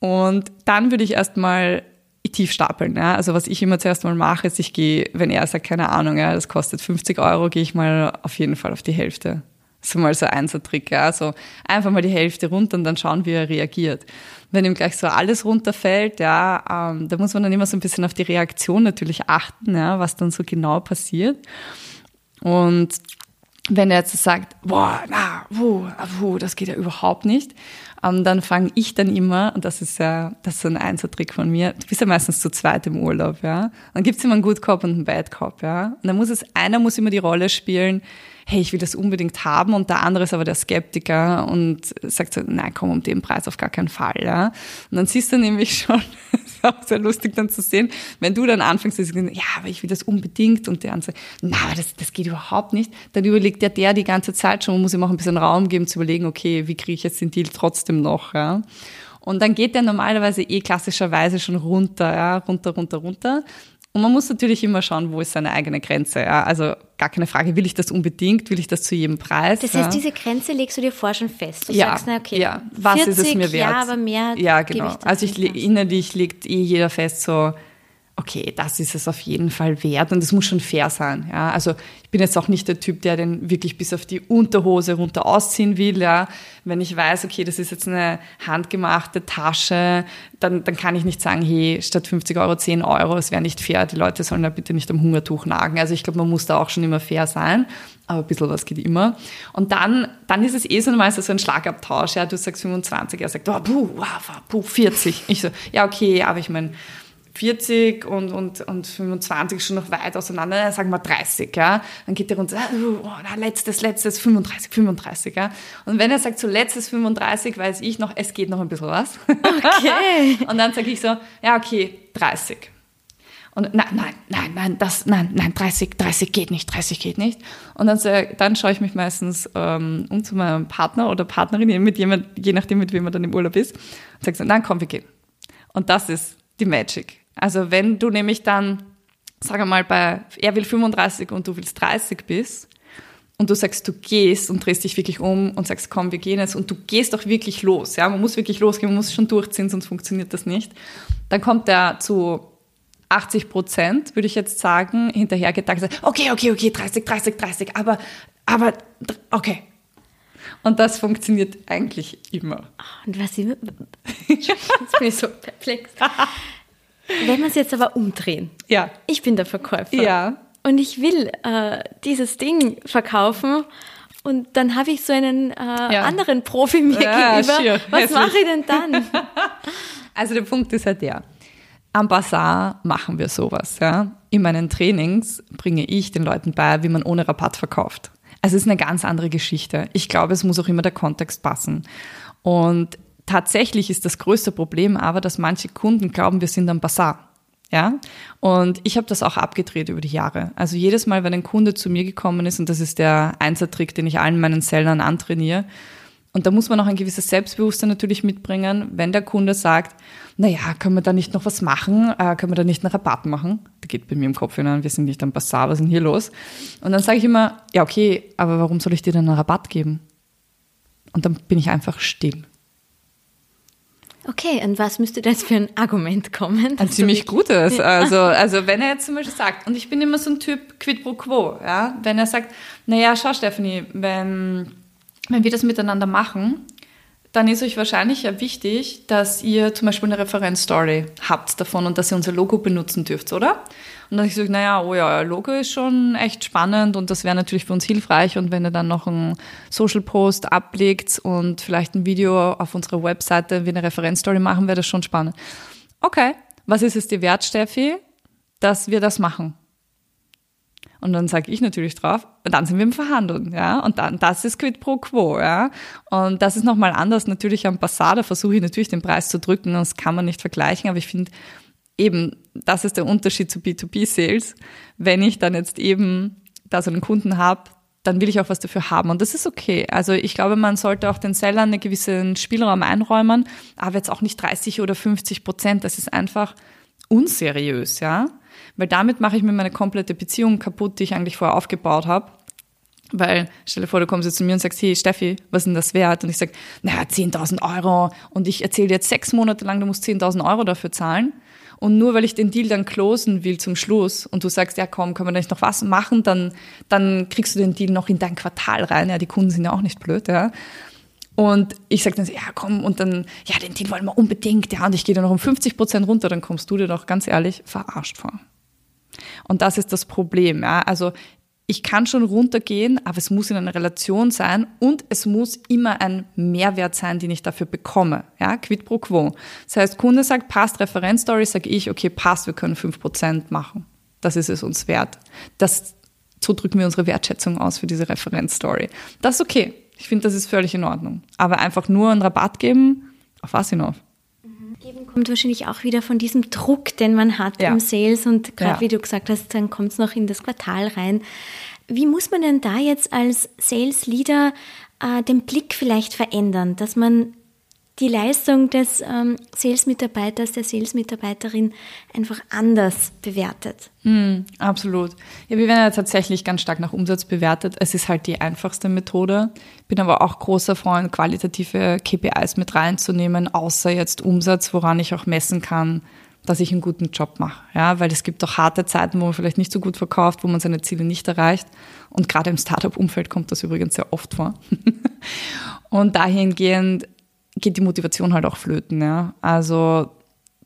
Und dann würde ich erstmal tief stapeln. Ja? Also was ich immer zuerst mal mache, ist, ich gehe, wenn er sagt, keine Ahnung, ja, das kostet 50 Euro, gehe ich mal auf jeden Fall auf die Hälfte. So mal so ein Trick, ja. Also einfach mal die Hälfte runter und dann schauen, wie er reagiert. Wenn ihm gleich so alles runterfällt, ja, ähm, da muss man dann immer so ein bisschen auf die Reaktion natürlich achten, ja, was dann so genau passiert. Und wenn er jetzt sagt, boah, na, wuh, wuh, das geht ja überhaupt nicht, ähm, dann fange ich dann immer, und das ist ja, das ist so ein Einzeltrick von mir, du bist ja meistens zu zweit im Urlaub, ja. Dann gibt's immer einen Good Cop und einen Bad Cop, ja. Und dann muss es, einer muss immer die Rolle spielen, hey, ich will das unbedingt haben und der andere ist aber der Skeptiker und sagt so, nein, komm, um den Preis auf gar keinen Fall, ja. Und dann siehst du nämlich schon, das ist auch sehr lustig dann zu sehen, wenn du dann anfängst zu sagen, ja, aber ich will das unbedingt und der andere sagt, na, aber das, das geht überhaupt nicht, dann überlegt ja der die ganze Zeit schon und muss ihm auch ein bisschen Raum geben zu überlegen, okay, wie kriege ich jetzt den Deal trotzdem noch, ja. Und dann geht der normalerweise eh klassischerweise schon runter, ja, runter, runter, runter. Und man muss natürlich immer schauen, wo ist seine eigene Grenze. Ja? Also gar keine Frage, will ich das unbedingt, will ich das zu jedem Preis? Das heißt, ja? diese Grenze legst du dir vor schon fest. Du ja, sagst, na okay, ja. was 40, ist es mir wert? Ja, aber mehr. Ja, genau. Ich also ich innerlich legt eh jeder fest so, okay, das ist es auf jeden Fall wert und es muss schon fair sein. Ja? Also ich bin jetzt auch nicht der Typ, der den wirklich bis auf die Unterhose runter ausziehen will. Ja? Wenn ich weiß, okay, das ist jetzt eine handgemachte Tasche, dann, dann kann ich nicht sagen, hey, statt 50 Euro 10 Euro, es wäre nicht fair, die Leute sollen da bitte nicht am Hungertuch nagen. Also ich glaube, man muss da auch schon immer fair sein, aber ein bisschen was geht immer. Und dann, dann ist es eh so meistens so ein Schlagabtausch. Ja? Du sagst 25, er sagt, oh, puh, wow, puh, 40. Ich so, ja okay, aber ich meine, 40 und, und, und 25 schon noch weit auseinander, sagen wir 30, ja. Dann geht er runter, oh, na, letztes, letztes, 35, 35, ja. Und wenn er sagt, so letztes 35, weiß ich noch, es geht noch ein bisschen was. Okay. und dann sage ich so, ja, okay, 30. Und nein, nein, nein, nein, das, nein, nein, 30, 30 geht nicht, 30 geht nicht. Und dann, dann schaue ich mich meistens ähm, um zu meinem Partner oder Partnerin, mit jemand, je nachdem, mit wem man dann im Urlaub ist, und sage so, nein, komm, wir gehen. Und das ist die Magic. Also wenn du nämlich dann, sag mal, bei, er will 35 und du willst 30 bist, und du sagst, du gehst und drehst dich wirklich um und sagst, komm, wir gehen jetzt und du gehst auch wirklich los, ja, man muss wirklich losgehen, man muss schon durchziehen, sonst funktioniert das nicht. Dann kommt er zu 80 Prozent, würde ich jetzt sagen, hinterhergedacht, okay, okay, okay, 30, 30, 30, aber, aber, okay. Und das funktioniert eigentlich immer. Und was ich, jetzt bin ich so perplex. Wenn wir es jetzt aber umdrehen. Ja. Ich bin der Verkäufer. Ja. Und ich will äh, dieses Ding verkaufen. Und dann habe ich so einen äh, ja. anderen Profi mir ja, gegenüber. Schier. Was mache ich denn dann? Also der Punkt ist halt der. Am Bazar machen wir sowas. Ja? In meinen Trainings bringe ich den Leuten bei, wie man ohne Rabatt verkauft. Also es ist eine ganz andere Geschichte. Ich glaube, es muss auch immer der Kontext passen. Und Tatsächlich ist das größte Problem aber, dass manche Kunden glauben, wir sind am Bazar. Ja, und ich habe das auch abgedreht über die Jahre. Also jedes Mal, wenn ein Kunde zu mir gekommen ist, und das ist der Einsertrick, den ich allen meinen Sellern antrainiere, und da muss man auch ein gewisses Selbstbewusstsein natürlich mitbringen, wenn der Kunde sagt, na ja, können wir da nicht noch was machen? Äh, können wir da nicht einen Rabatt machen? Da geht bei mir im Kopf hinein, wir sind nicht am Bazar, was ist denn hier los? Und dann sage ich immer, ja okay, aber warum soll ich dir denn einen Rabatt geben? Und dann bin ich einfach still. Okay, und was müsste das für ein Argument kommen? Ein ziemlich gutes. Also, also wenn er jetzt zum Beispiel sagt, und ich bin immer so ein Typ quid pro quo, ja, wenn er sagt, naja, schau Stephanie, wenn, wenn wir das miteinander machen, dann ist euch wahrscheinlich ja wichtig, dass ihr zum Beispiel eine Referenzstory habt davon und dass ihr unser Logo benutzen dürft, oder? Und dann ich gesagt, naja, oh ja, Logo ist schon echt spannend und das wäre natürlich für uns hilfreich. Und wenn ihr dann noch einen Social Post ablegt und vielleicht ein Video auf unserer Webseite wie eine Referenzstory machen, wäre das schon spannend. Okay, was ist es dir wert, Steffi, dass wir das machen? Und dann sage ich natürlich drauf, dann sind wir im Verhandeln, ja. Und dann, das ist quid pro quo, ja. Und das ist nochmal anders. Natürlich am Passat, da versuche ich natürlich den Preis zu drücken, das kann man nicht vergleichen, aber ich finde, eben, das ist der Unterschied zu B2B-Sales. Wenn ich dann jetzt eben da so einen Kunden habe, dann will ich auch was dafür haben. Und das ist okay. Also ich glaube, man sollte auch den Sellern einen gewissen Spielraum einräumen, aber jetzt auch nicht 30 oder 50 Prozent. Das ist einfach unseriös, ja. Weil damit mache ich mir meine komplette Beziehung kaputt, die ich eigentlich vorher aufgebaut habe. Weil, stell dir vor, du kommst jetzt zu mir und sagst, hey Steffi, was ist denn das wert? Und ich sage, naja, 10.000 Euro. Und ich erzähle jetzt sechs Monate lang, du musst 10.000 Euro dafür zahlen. Und nur weil ich den Deal dann closen will zum Schluss und du sagst, ja komm, können wir da nicht noch was machen, dann, dann kriegst du den Deal noch in dein Quartal rein. Ja, die Kunden sind ja auch nicht blöd, ja. Und ich sage dann, ja komm, und dann, ja, den Deal wollen wir unbedingt, ja, und ich gehe da noch um 50 Prozent runter, dann kommst du dir doch ganz ehrlich verarscht vor. Und das ist das Problem, ja. Also ich kann schon runtergehen, aber es muss in einer Relation sein und es muss immer ein Mehrwert sein, den ich dafür bekomme. Ja, quid pro quo. Das heißt, Kunde sagt, passt Referenzstory, sage ich, okay, passt, wir können fünf Prozent machen. Das ist es uns wert. Das, so drücken wir unsere Wertschätzung aus für diese Referenzstory. Das ist okay. Ich finde, das ist völlig in Ordnung. Aber einfach nur einen Rabatt geben, auf was hinauf? Kommt wahrscheinlich auch wieder von diesem Druck, den man hat ja. im Sales und gerade ja. wie du gesagt hast, dann kommt es noch in das Quartal rein. Wie muss man denn da jetzt als Sales Leader äh, den Blick vielleicht verändern, dass man die Leistung des ähm, Sales-Mitarbeiters, der Sales-Mitarbeiterin einfach anders bewertet. Mm, absolut. Ja, wir werden ja tatsächlich ganz stark nach Umsatz bewertet. Es ist halt die einfachste Methode. Bin aber auch großer Freund, qualitative KPIs mit reinzunehmen, außer jetzt Umsatz, woran ich auch messen kann, dass ich einen guten Job mache. Ja, weil es gibt auch harte Zeiten, wo man vielleicht nicht so gut verkauft, wo man seine Ziele nicht erreicht. Und gerade im Startup-Umfeld kommt das übrigens sehr oft vor. und dahingehend geht die Motivation halt auch flöten. Ja. Also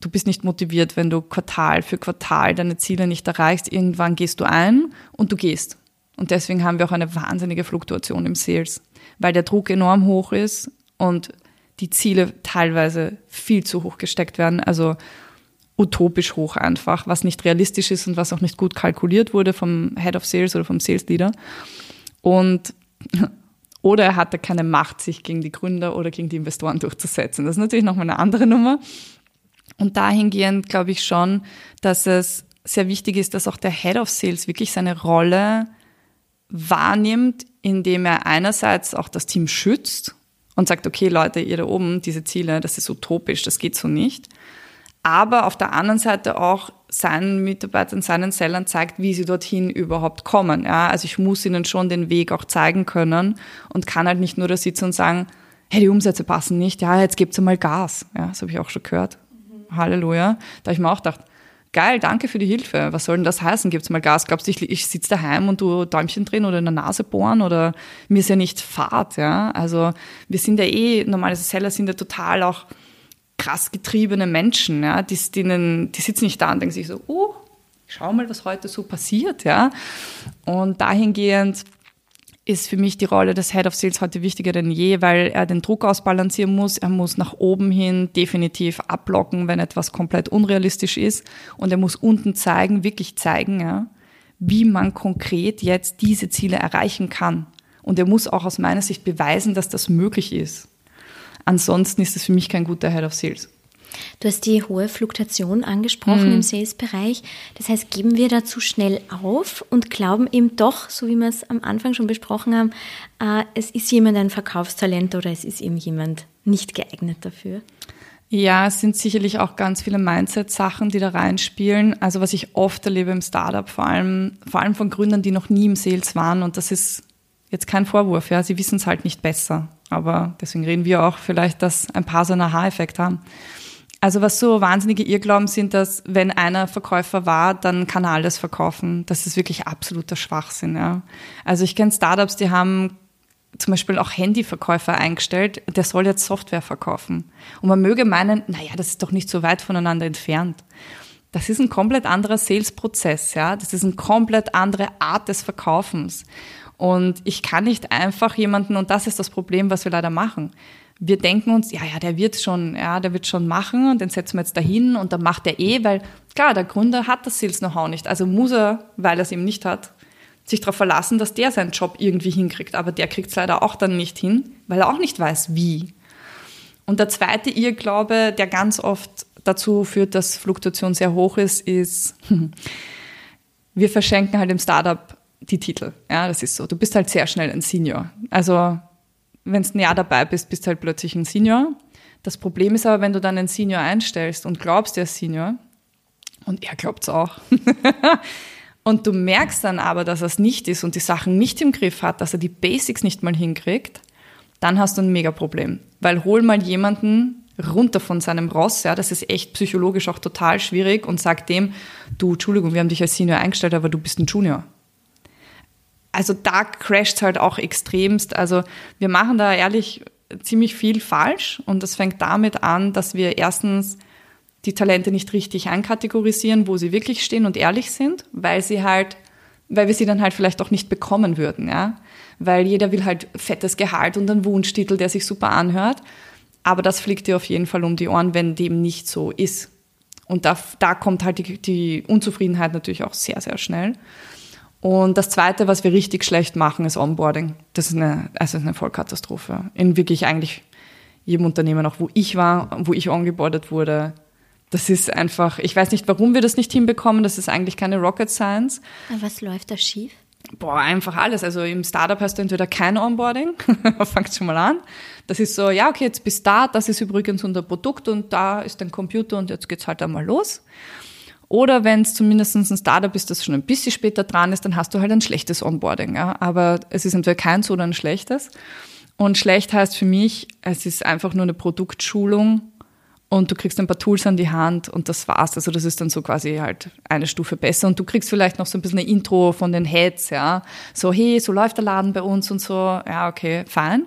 du bist nicht motiviert, wenn du Quartal für Quartal deine Ziele nicht erreichst. Irgendwann gehst du ein und du gehst. Und deswegen haben wir auch eine wahnsinnige Fluktuation im Sales, weil der Druck enorm hoch ist und die Ziele teilweise viel zu hoch gesteckt werden. Also utopisch hoch einfach, was nicht realistisch ist und was auch nicht gut kalkuliert wurde vom Head of Sales oder vom Sales Leader. Und oder er hatte keine Macht, sich gegen die Gründer oder gegen die Investoren durchzusetzen. Das ist natürlich nochmal eine andere Nummer. Und dahingehend glaube ich schon, dass es sehr wichtig ist, dass auch der Head of Sales wirklich seine Rolle wahrnimmt, indem er einerseits auch das Team schützt und sagt, okay Leute, ihr da oben, diese Ziele, das ist utopisch, das geht so nicht aber auf der anderen Seite auch seinen Mitarbeitern, seinen Sellern zeigt, wie sie dorthin überhaupt kommen. Ja, also ich muss ihnen schon den Weg auch zeigen können und kann halt nicht nur da sitzen und sagen, hey, die Umsätze passen nicht, ja, jetzt gibt's einmal Gas. Ja, das habe ich auch schon gehört. Mhm. Halleluja. Da habe ich mir auch gedacht, geil, danke für die Hilfe. Was soll denn das heißen? Gibt's mal Gas? Glaubst du, ich, ich sitze daheim und du Däumchen drehen oder in der Nase bohren oder mir ist ja nicht Fahrt, ja? Also wir sind ja eh, normalerweise Seller sind ja total auch krass getriebene Menschen, ja, die, denen, die sitzen nicht da und denken sich so, oh, schau mal, was heute so passiert, ja. Und dahingehend ist für mich die Rolle des Head of Sales heute wichtiger denn je, weil er den Druck ausbalancieren muss. Er muss nach oben hin definitiv ablocken, wenn etwas komplett unrealistisch ist. Und er muss unten zeigen, wirklich zeigen, ja, wie man konkret jetzt diese Ziele erreichen kann. Und er muss auch aus meiner Sicht beweisen, dass das möglich ist. Ansonsten ist es für mich kein guter Head of Sales. Du hast die hohe Fluktuation angesprochen mhm. im Sales-Bereich. Das heißt, geben wir da zu schnell auf und glauben eben doch, so wie wir es am Anfang schon besprochen haben, äh, es ist jemand ein Verkaufstalent oder es ist eben jemand nicht geeignet dafür? Ja, es sind sicherlich auch ganz viele Mindset-Sachen, die da reinspielen. Also was ich oft erlebe im Startup, vor allem, vor allem von Gründern, die noch nie im Sales waren, und das ist jetzt kein Vorwurf, ja, sie wissen es halt nicht besser. Aber deswegen reden wir auch vielleicht, dass ein paar so einen Aha-Effekt haben. Also was so wahnsinnige Irrglauben sind, dass wenn einer Verkäufer war, dann kann er alles verkaufen. Das ist wirklich absoluter Schwachsinn. Ja. Also ich kenne Startups, die haben zum Beispiel auch Handyverkäufer eingestellt, der soll jetzt Software verkaufen. Und man möge meinen, naja, das ist doch nicht so weit voneinander entfernt. Das ist ein komplett anderer Sales-Prozess, ja. Das ist eine komplett andere Art des Verkaufens. Und ich kann nicht einfach jemanden, und das ist das Problem, was wir leider machen. Wir denken uns, ja, ja, der wird schon, ja, der wird schon machen und den setzen wir jetzt dahin und dann macht er eh, weil klar, der Gründer hat das Sales-Know-how nicht. Also muss er, weil er es eben nicht hat, sich darauf verlassen, dass der seinen Job irgendwie hinkriegt. Aber der kriegt es leider auch dann nicht hin, weil er auch nicht weiß, wie. Und der zweite Irrglaube, der ganz oft dazu führt, dass Fluktuation sehr hoch ist, ist, wir verschenken halt im Startup die Titel. Ja, das ist so. Du bist halt sehr schnell ein Senior. Also, wenn du ein Jahr dabei bist, bist du halt plötzlich ein Senior. Das Problem ist aber, wenn du dann einen Senior einstellst und glaubst, der ist Senior, und er glaubt es auch, und du merkst dann aber, dass er es nicht ist und die Sachen nicht im Griff hat, dass er die Basics nicht mal hinkriegt, dann hast du ein Mega-Problem. Weil hol mal jemanden runter von seinem Ross, ja, das ist echt psychologisch auch total schwierig und sag dem, du, Entschuldigung, wir haben dich als Senior eingestellt, aber du bist ein Junior also da crasht halt auch extremst. Also wir machen da ehrlich ziemlich viel falsch und das fängt damit an, dass wir erstens die Talente nicht richtig einkategorisieren, wo sie wirklich stehen und ehrlich sind, weil sie halt, weil wir sie dann halt vielleicht auch nicht bekommen würden, ja. Weil jeder will halt fettes Gehalt und einen Wunschtitel, der sich super anhört. Aber das fliegt dir auf jeden Fall um die Ohren, wenn dem nicht so ist. Und da, da kommt halt die, die Unzufriedenheit natürlich auch sehr, sehr schnell. Und das Zweite, was wir richtig schlecht machen, ist Onboarding. Das ist eine, also eine Vollkatastrophe. In wirklich eigentlich jedem Unternehmen, auch wo ich war, wo ich ongeboardet wurde. Das ist einfach, ich weiß nicht, warum wir das nicht hinbekommen. Das ist eigentlich keine Rocket Science. Aber was läuft da schief? Boah, einfach alles. Also im Startup hast du entweder kein Onboarding, fangt schon mal an. Das ist so, ja, okay, jetzt bist da, das ist übrigens unser Produkt und da ist dein Computer und jetzt geht's halt einmal los. Oder wenn es zumindest ein Startup ist, das schon ein bisschen später dran ist, dann hast du halt ein schlechtes Onboarding. Ja? Aber es ist entweder keins oder ein schlechtes. Und schlecht heißt für mich, es ist einfach nur eine Produktschulung und du kriegst ein paar Tools an die Hand und das war's. Also das ist dann so quasi halt eine Stufe besser und du kriegst vielleicht noch so ein bisschen eine Intro von den Heads, ja. So, hey, so läuft der Laden bei uns und so. Ja, okay, fein.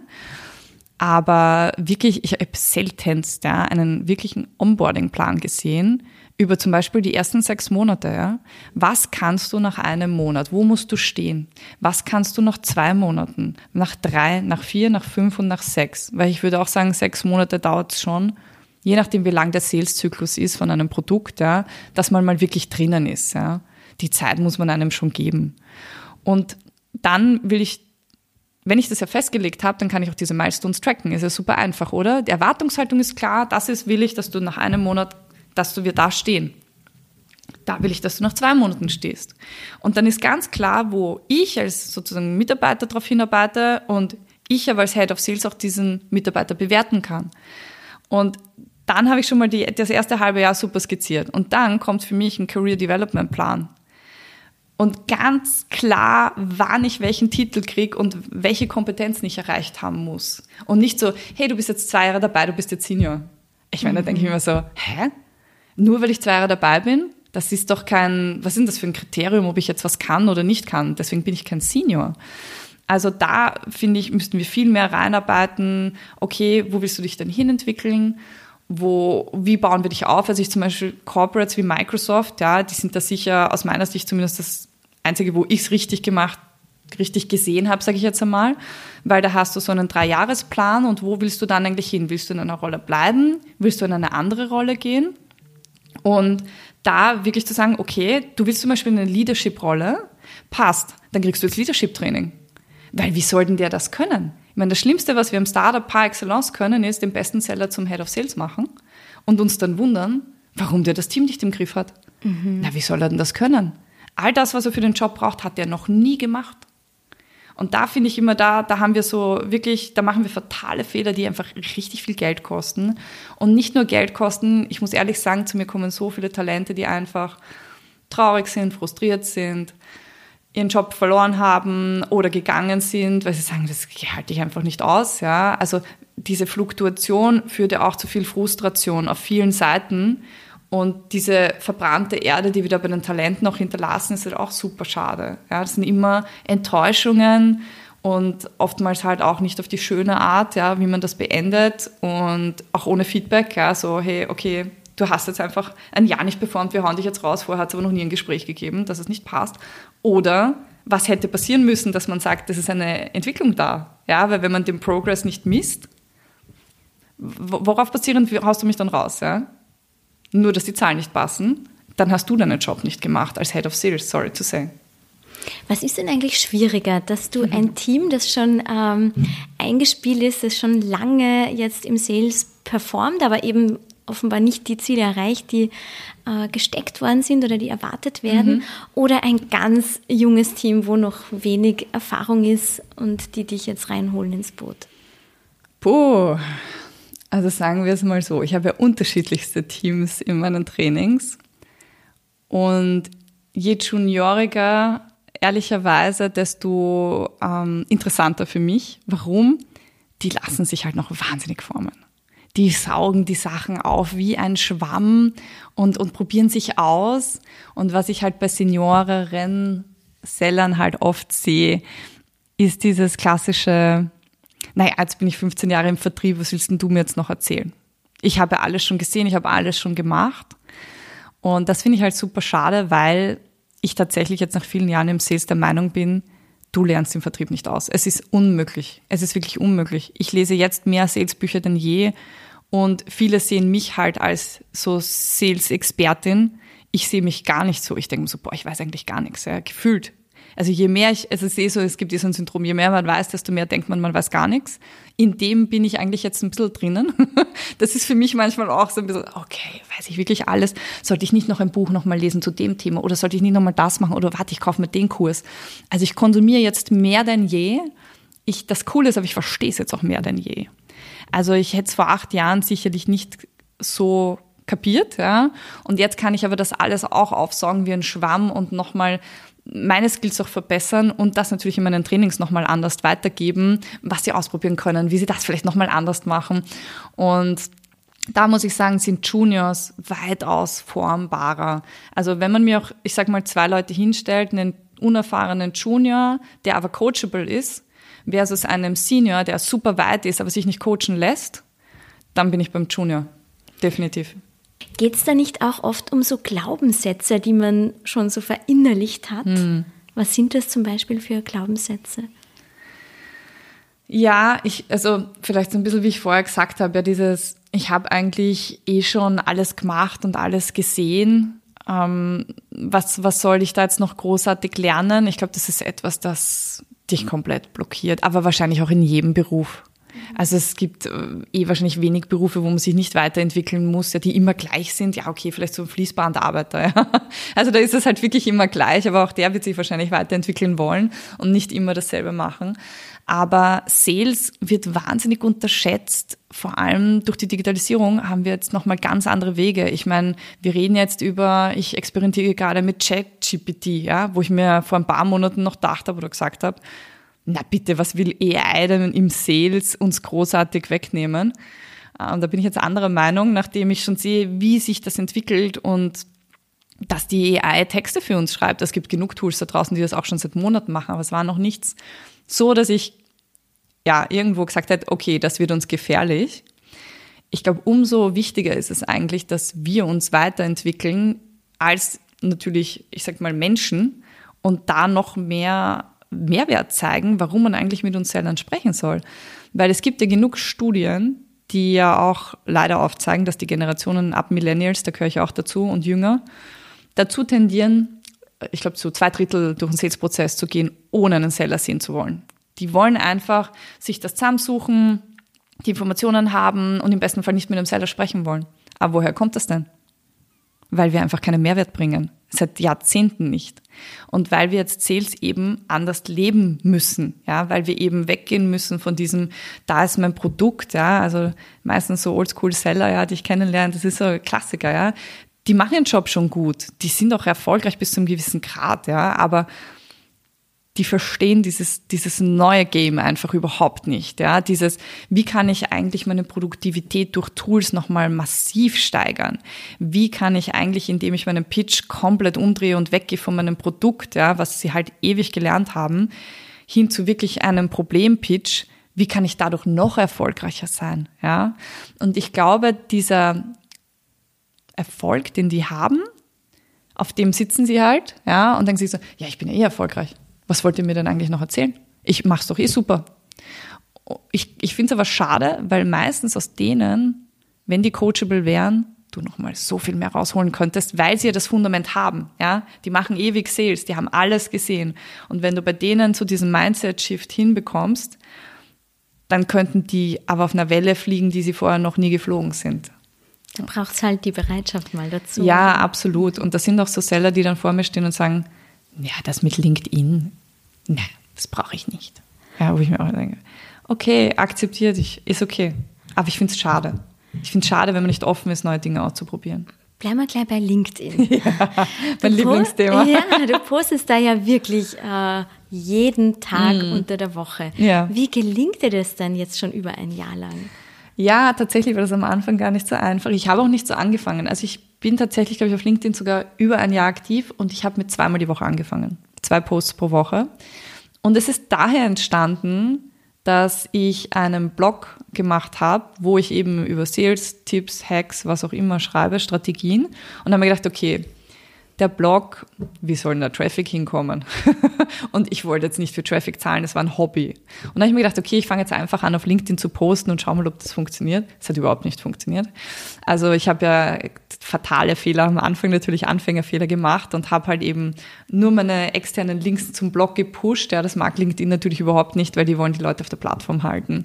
Aber wirklich, ich habe seltenst ja, einen wirklichen Onboarding-Plan gesehen über zum Beispiel die ersten sechs Monate. Ja. Was kannst du nach einem Monat? Wo musst du stehen? Was kannst du nach zwei Monaten? Nach drei, nach vier, nach fünf und nach sechs? Weil ich würde auch sagen, sechs Monate dauert es schon, je nachdem, wie lang der Sales-Zyklus ist von einem Produkt, ja, dass man mal wirklich drinnen ist. Ja. Die Zeit muss man einem schon geben. Und dann will ich, wenn ich das ja festgelegt habe, dann kann ich auch diese Milestones tracken. Ist ja super einfach, oder? Die Erwartungshaltung ist klar, das ist will ich, dass du nach einem Monat, dass du wir da stehen. Da will ich, dass du nach zwei Monaten stehst. Und dann ist ganz klar, wo ich als sozusagen Mitarbeiter darauf hinarbeite und ich aber als Head of Sales auch diesen Mitarbeiter bewerten kann. Und dann habe ich schon mal die, das erste halbe Jahr super skizziert. Und dann kommt für mich ein Career Development Plan. Und ganz klar, wann ich welchen Titel kriege und welche Kompetenzen ich erreicht haben muss. Und nicht so, hey, du bist jetzt zwei Jahre dabei, du bist jetzt Senior. Ich meine, da denke ich mir so, hä? Nur weil ich zwei Jahre dabei bin? Das ist doch kein, was ist das für ein Kriterium, ob ich jetzt was kann oder nicht kann? Deswegen bin ich kein Senior. Also da finde ich, müssten wir viel mehr reinarbeiten. Okay, wo willst du dich denn hinentwickeln? wo, wie bauen wir dich auf? Also ich zum Beispiel Corporates wie Microsoft, ja, die sind da sicher aus meiner Sicht zumindest das Einzige, wo ich es richtig gemacht, richtig gesehen habe, sage ich jetzt einmal, weil da hast du so einen Dreijahresplan und wo willst du dann eigentlich hin? Willst du in einer Rolle bleiben? Willst du in eine andere Rolle gehen? Und da wirklich zu sagen, okay, du willst zum Beispiel in eine Leadership-Rolle, passt, dann kriegst du jetzt Leadership-Training. Weil wie soll denn der das können? Ich meine, das Schlimmste, was wir im Startup par excellence können, ist, den besten Seller zum Head of Sales machen und uns dann wundern, warum der das Team nicht im Griff hat. Mhm. Na, wie soll er denn das können? All das, was er für den Job braucht, hat er noch nie gemacht. Und da finde ich immer da, da haben wir so wirklich, da machen wir fatale Fehler, die einfach richtig viel Geld kosten. Und nicht nur Geld kosten, ich muss ehrlich sagen, zu mir kommen so viele Talente, die einfach traurig sind, frustriert sind, ihren Job verloren haben oder gegangen sind, weil sie sagen, das halte ich einfach nicht aus. Ja? Also diese Fluktuation führt ja auch zu viel Frustration auf vielen Seiten. Und diese verbrannte Erde, die wir da bei den Talenten auch hinterlassen, ist halt auch super schade. Ja, das sind immer Enttäuschungen und oftmals halt auch nicht auf die schöne Art, ja, wie man das beendet und auch ohne Feedback, ja, so, hey, okay, du hast jetzt einfach ein Jahr nicht performt, wir hauen dich jetzt raus, vorher hat es aber noch nie ein Gespräch gegeben, dass es nicht passt. Oder was hätte passieren müssen, dass man sagt, das ist eine Entwicklung da. Ja, weil wenn man den Progress nicht misst, worauf basierend haust du mich dann raus? Ja? Nur, dass die Zahlen nicht passen, dann hast du deinen Job nicht gemacht als Head of Sales, sorry to say. Was ist denn eigentlich schwieriger, dass du ein Team, das schon ähm, eingespielt ist, das schon lange jetzt im Sales performt, aber eben offenbar nicht die Ziele erreicht, die äh, gesteckt worden sind oder die erwartet werden, mhm. oder ein ganz junges Team, wo noch wenig Erfahrung ist und die dich jetzt reinholen ins Boot? Puh. Also sagen wir es mal so, ich habe ja unterschiedlichste Teams in meinen Trainings und je junioriger, ehrlicherweise, desto ähm, interessanter für mich. Warum? Die lassen sich halt noch wahnsinnig formen die saugen die Sachen auf wie ein Schwamm und, und probieren sich aus. Und was ich halt bei Senioreren Sellern halt oft sehe, ist dieses klassische, naja, jetzt bin ich 15 Jahre im Vertrieb, was willst denn du mir jetzt noch erzählen? Ich habe alles schon gesehen, ich habe alles schon gemacht. Und das finde ich halt super schade, weil ich tatsächlich jetzt nach vielen Jahren im Sales der Meinung bin, du lernst im Vertrieb nicht aus. Es ist unmöglich. Es ist wirklich unmöglich. Ich lese jetzt mehr Salesbücher denn je und viele sehen mich halt als so Sales-Expertin. Ich sehe mich gar nicht so. Ich denke mir so, boah, ich weiß eigentlich gar nichts, ja, gefühlt. Also je mehr ich, also ich sehe so, es gibt so ein Syndrom, je mehr man weiß, desto mehr denkt man, man weiß gar nichts. In dem bin ich eigentlich jetzt ein bisschen drinnen. Das ist für mich manchmal auch so ein bisschen, okay, weiß ich wirklich alles? Sollte ich nicht noch ein Buch nochmal lesen zu dem Thema oder sollte ich nicht nochmal das machen oder warte, ich kaufe mir den Kurs? Also ich konsumiere jetzt mehr denn je. Ich, das Coole ist, aber ich verstehe es jetzt auch mehr denn je. Also ich hätte es vor acht Jahren sicherlich nicht so kapiert, ja. Und jetzt kann ich aber das alles auch aufsaugen wie ein Schwamm und nochmal meine Skills auch verbessern und das natürlich in meinen Trainings nochmal anders weitergeben, was sie ausprobieren können, wie sie das vielleicht nochmal anders machen. Und da muss ich sagen, sind Juniors weitaus formbarer. Also wenn man mir auch, ich sag mal, zwei Leute hinstellt, einen unerfahrenen Junior, der aber coachable ist, versus einem Senior, der super weit ist, aber sich nicht coachen lässt, dann bin ich beim Junior. Definitiv. Geht es da nicht auch oft um so Glaubenssätze, die man schon so verinnerlicht hat? Hm. Was sind das zum Beispiel für Glaubenssätze? Ja, ich, also vielleicht so ein bisschen, wie ich vorher gesagt habe, ja, dieses, ich habe eigentlich eh schon alles gemacht und alles gesehen. Ähm, was, was soll ich da jetzt noch großartig lernen? Ich glaube, das ist etwas, das dich komplett blockiert, aber wahrscheinlich auch in jedem Beruf. Also es gibt äh, eh wahrscheinlich wenig Berufe, wo man sich nicht weiterentwickeln muss, ja, die immer gleich sind. Ja, okay, vielleicht so ein Fließbandarbeiter. Ja. Also da ist es halt wirklich immer gleich, aber auch der wird sich wahrscheinlich weiterentwickeln wollen und nicht immer dasselbe machen. Aber Sales wird wahnsinnig unterschätzt. Vor allem durch die Digitalisierung haben wir jetzt nochmal ganz andere Wege. Ich meine, wir reden jetzt über, ich experimentiere gerade mit ChatGPT, ja, wo ich mir vor ein paar Monaten noch dachte oder gesagt habe, na bitte, was will AI denn im Sales uns großartig wegnehmen? Und ähm, da bin ich jetzt anderer Meinung, nachdem ich schon sehe, wie sich das entwickelt und dass die AI Texte für uns schreibt. Es gibt genug Tools da draußen, die das auch schon seit Monaten machen, aber es war noch nichts so, dass ich ja irgendwo gesagt hätte, okay, das wird uns gefährlich. Ich glaube, umso wichtiger ist es eigentlich, dass wir uns weiterentwickeln als natürlich, ich sag mal, Menschen und da noch mehr Mehrwert zeigen, warum man eigentlich mit uns Sellern sprechen soll. Weil es gibt ja genug Studien, die ja auch leider aufzeigen, dass die Generationen ab Millennials, da gehöre ich auch dazu, und jünger, dazu tendieren, ich glaube, so zwei Drittel durch den Sales-Prozess zu gehen, ohne einen Seller sehen zu wollen. Die wollen einfach sich das zusammensuchen, die Informationen haben und im besten Fall nicht mit dem Seller sprechen wollen. Aber woher kommt das denn? Weil wir einfach keinen Mehrwert bringen seit Jahrzehnten nicht. Und weil wir jetzt Sales eben anders leben müssen, ja, weil wir eben weggehen müssen von diesem, da ist mein Produkt, ja, also meistens so Oldschool-Seller, ja, die ich kennenlerne, das ist so ein Klassiker, ja. Die machen ihren Job schon gut. Die sind auch erfolgreich bis zu einem gewissen Grad, ja, aber die verstehen dieses, dieses neue Game einfach überhaupt nicht. Ja, dieses, wie kann ich eigentlich meine Produktivität durch Tools nochmal massiv steigern? Wie kann ich eigentlich, indem ich meinen Pitch komplett umdrehe und weggehe von meinem Produkt, ja, was sie halt ewig gelernt haben, hin zu wirklich einem Problempitch, wie kann ich dadurch noch erfolgreicher sein? Ja, und ich glaube, dieser Erfolg, den die haben, auf dem sitzen sie halt, ja, und denken sich so, ja, ich bin eh erfolgreich was wollt ihr mir denn eigentlich noch erzählen? Ich mach's doch eh super. Ich, ich finde es aber schade, weil meistens aus denen, wenn die coachable wären, du nochmal so viel mehr rausholen könntest, weil sie ja das Fundament haben, ja. Die machen ewig Sales, die haben alles gesehen. Und wenn du bei denen zu diesem Mindset-Shift hinbekommst, dann könnten die aber auf einer Welle fliegen, die sie vorher noch nie geflogen sind. Da braucht es halt die Bereitschaft mal dazu. Ja, absolut. Und das sind auch so Seller, die dann vor mir stehen und sagen, ja, das mit LinkedIn, nein, das brauche ich nicht. Ja, wo ich mir auch denke, okay, akzeptiert ich, ist okay. Aber ich finde es schade. Ich finde es schade, wenn man nicht offen ist, neue Dinge auszuprobieren. Bleiben wir gleich bei LinkedIn. Ja, mein Lieblingsthema. Ja, du postest da ja wirklich äh, jeden Tag mm. unter der Woche. Ja. Wie gelingt dir das denn jetzt schon über ein Jahr lang? Ja, tatsächlich war das am Anfang gar nicht so einfach. Ich habe auch nicht so angefangen. Also ich bin tatsächlich, glaube ich, auf LinkedIn sogar über ein Jahr aktiv und ich habe mit zweimal die Woche angefangen. Zwei Posts pro Woche. Und es ist daher entstanden, dass ich einen Blog gemacht habe, wo ich eben über Sales, Tipps, Hacks, was auch immer schreibe, Strategien. Und habe mir gedacht, okay, der Blog, wie soll denn da Traffic hinkommen? und ich wollte jetzt nicht für Traffic zahlen, das war ein Hobby. Und dann habe ich mir gedacht, okay, ich fange jetzt einfach an, auf LinkedIn zu posten und schau mal, ob das funktioniert. Es hat überhaupt nicht funktioniert. Also ich habe ja fatale Fehler am Anfang natürlich Anfängerfehler gemacht und habe halt eben nur meine externen Links zum Blog gepusht. Ja, das mag LinkedIn natürlich überhaupt nicht, weil die wollen die Leute auf der Plattform halten.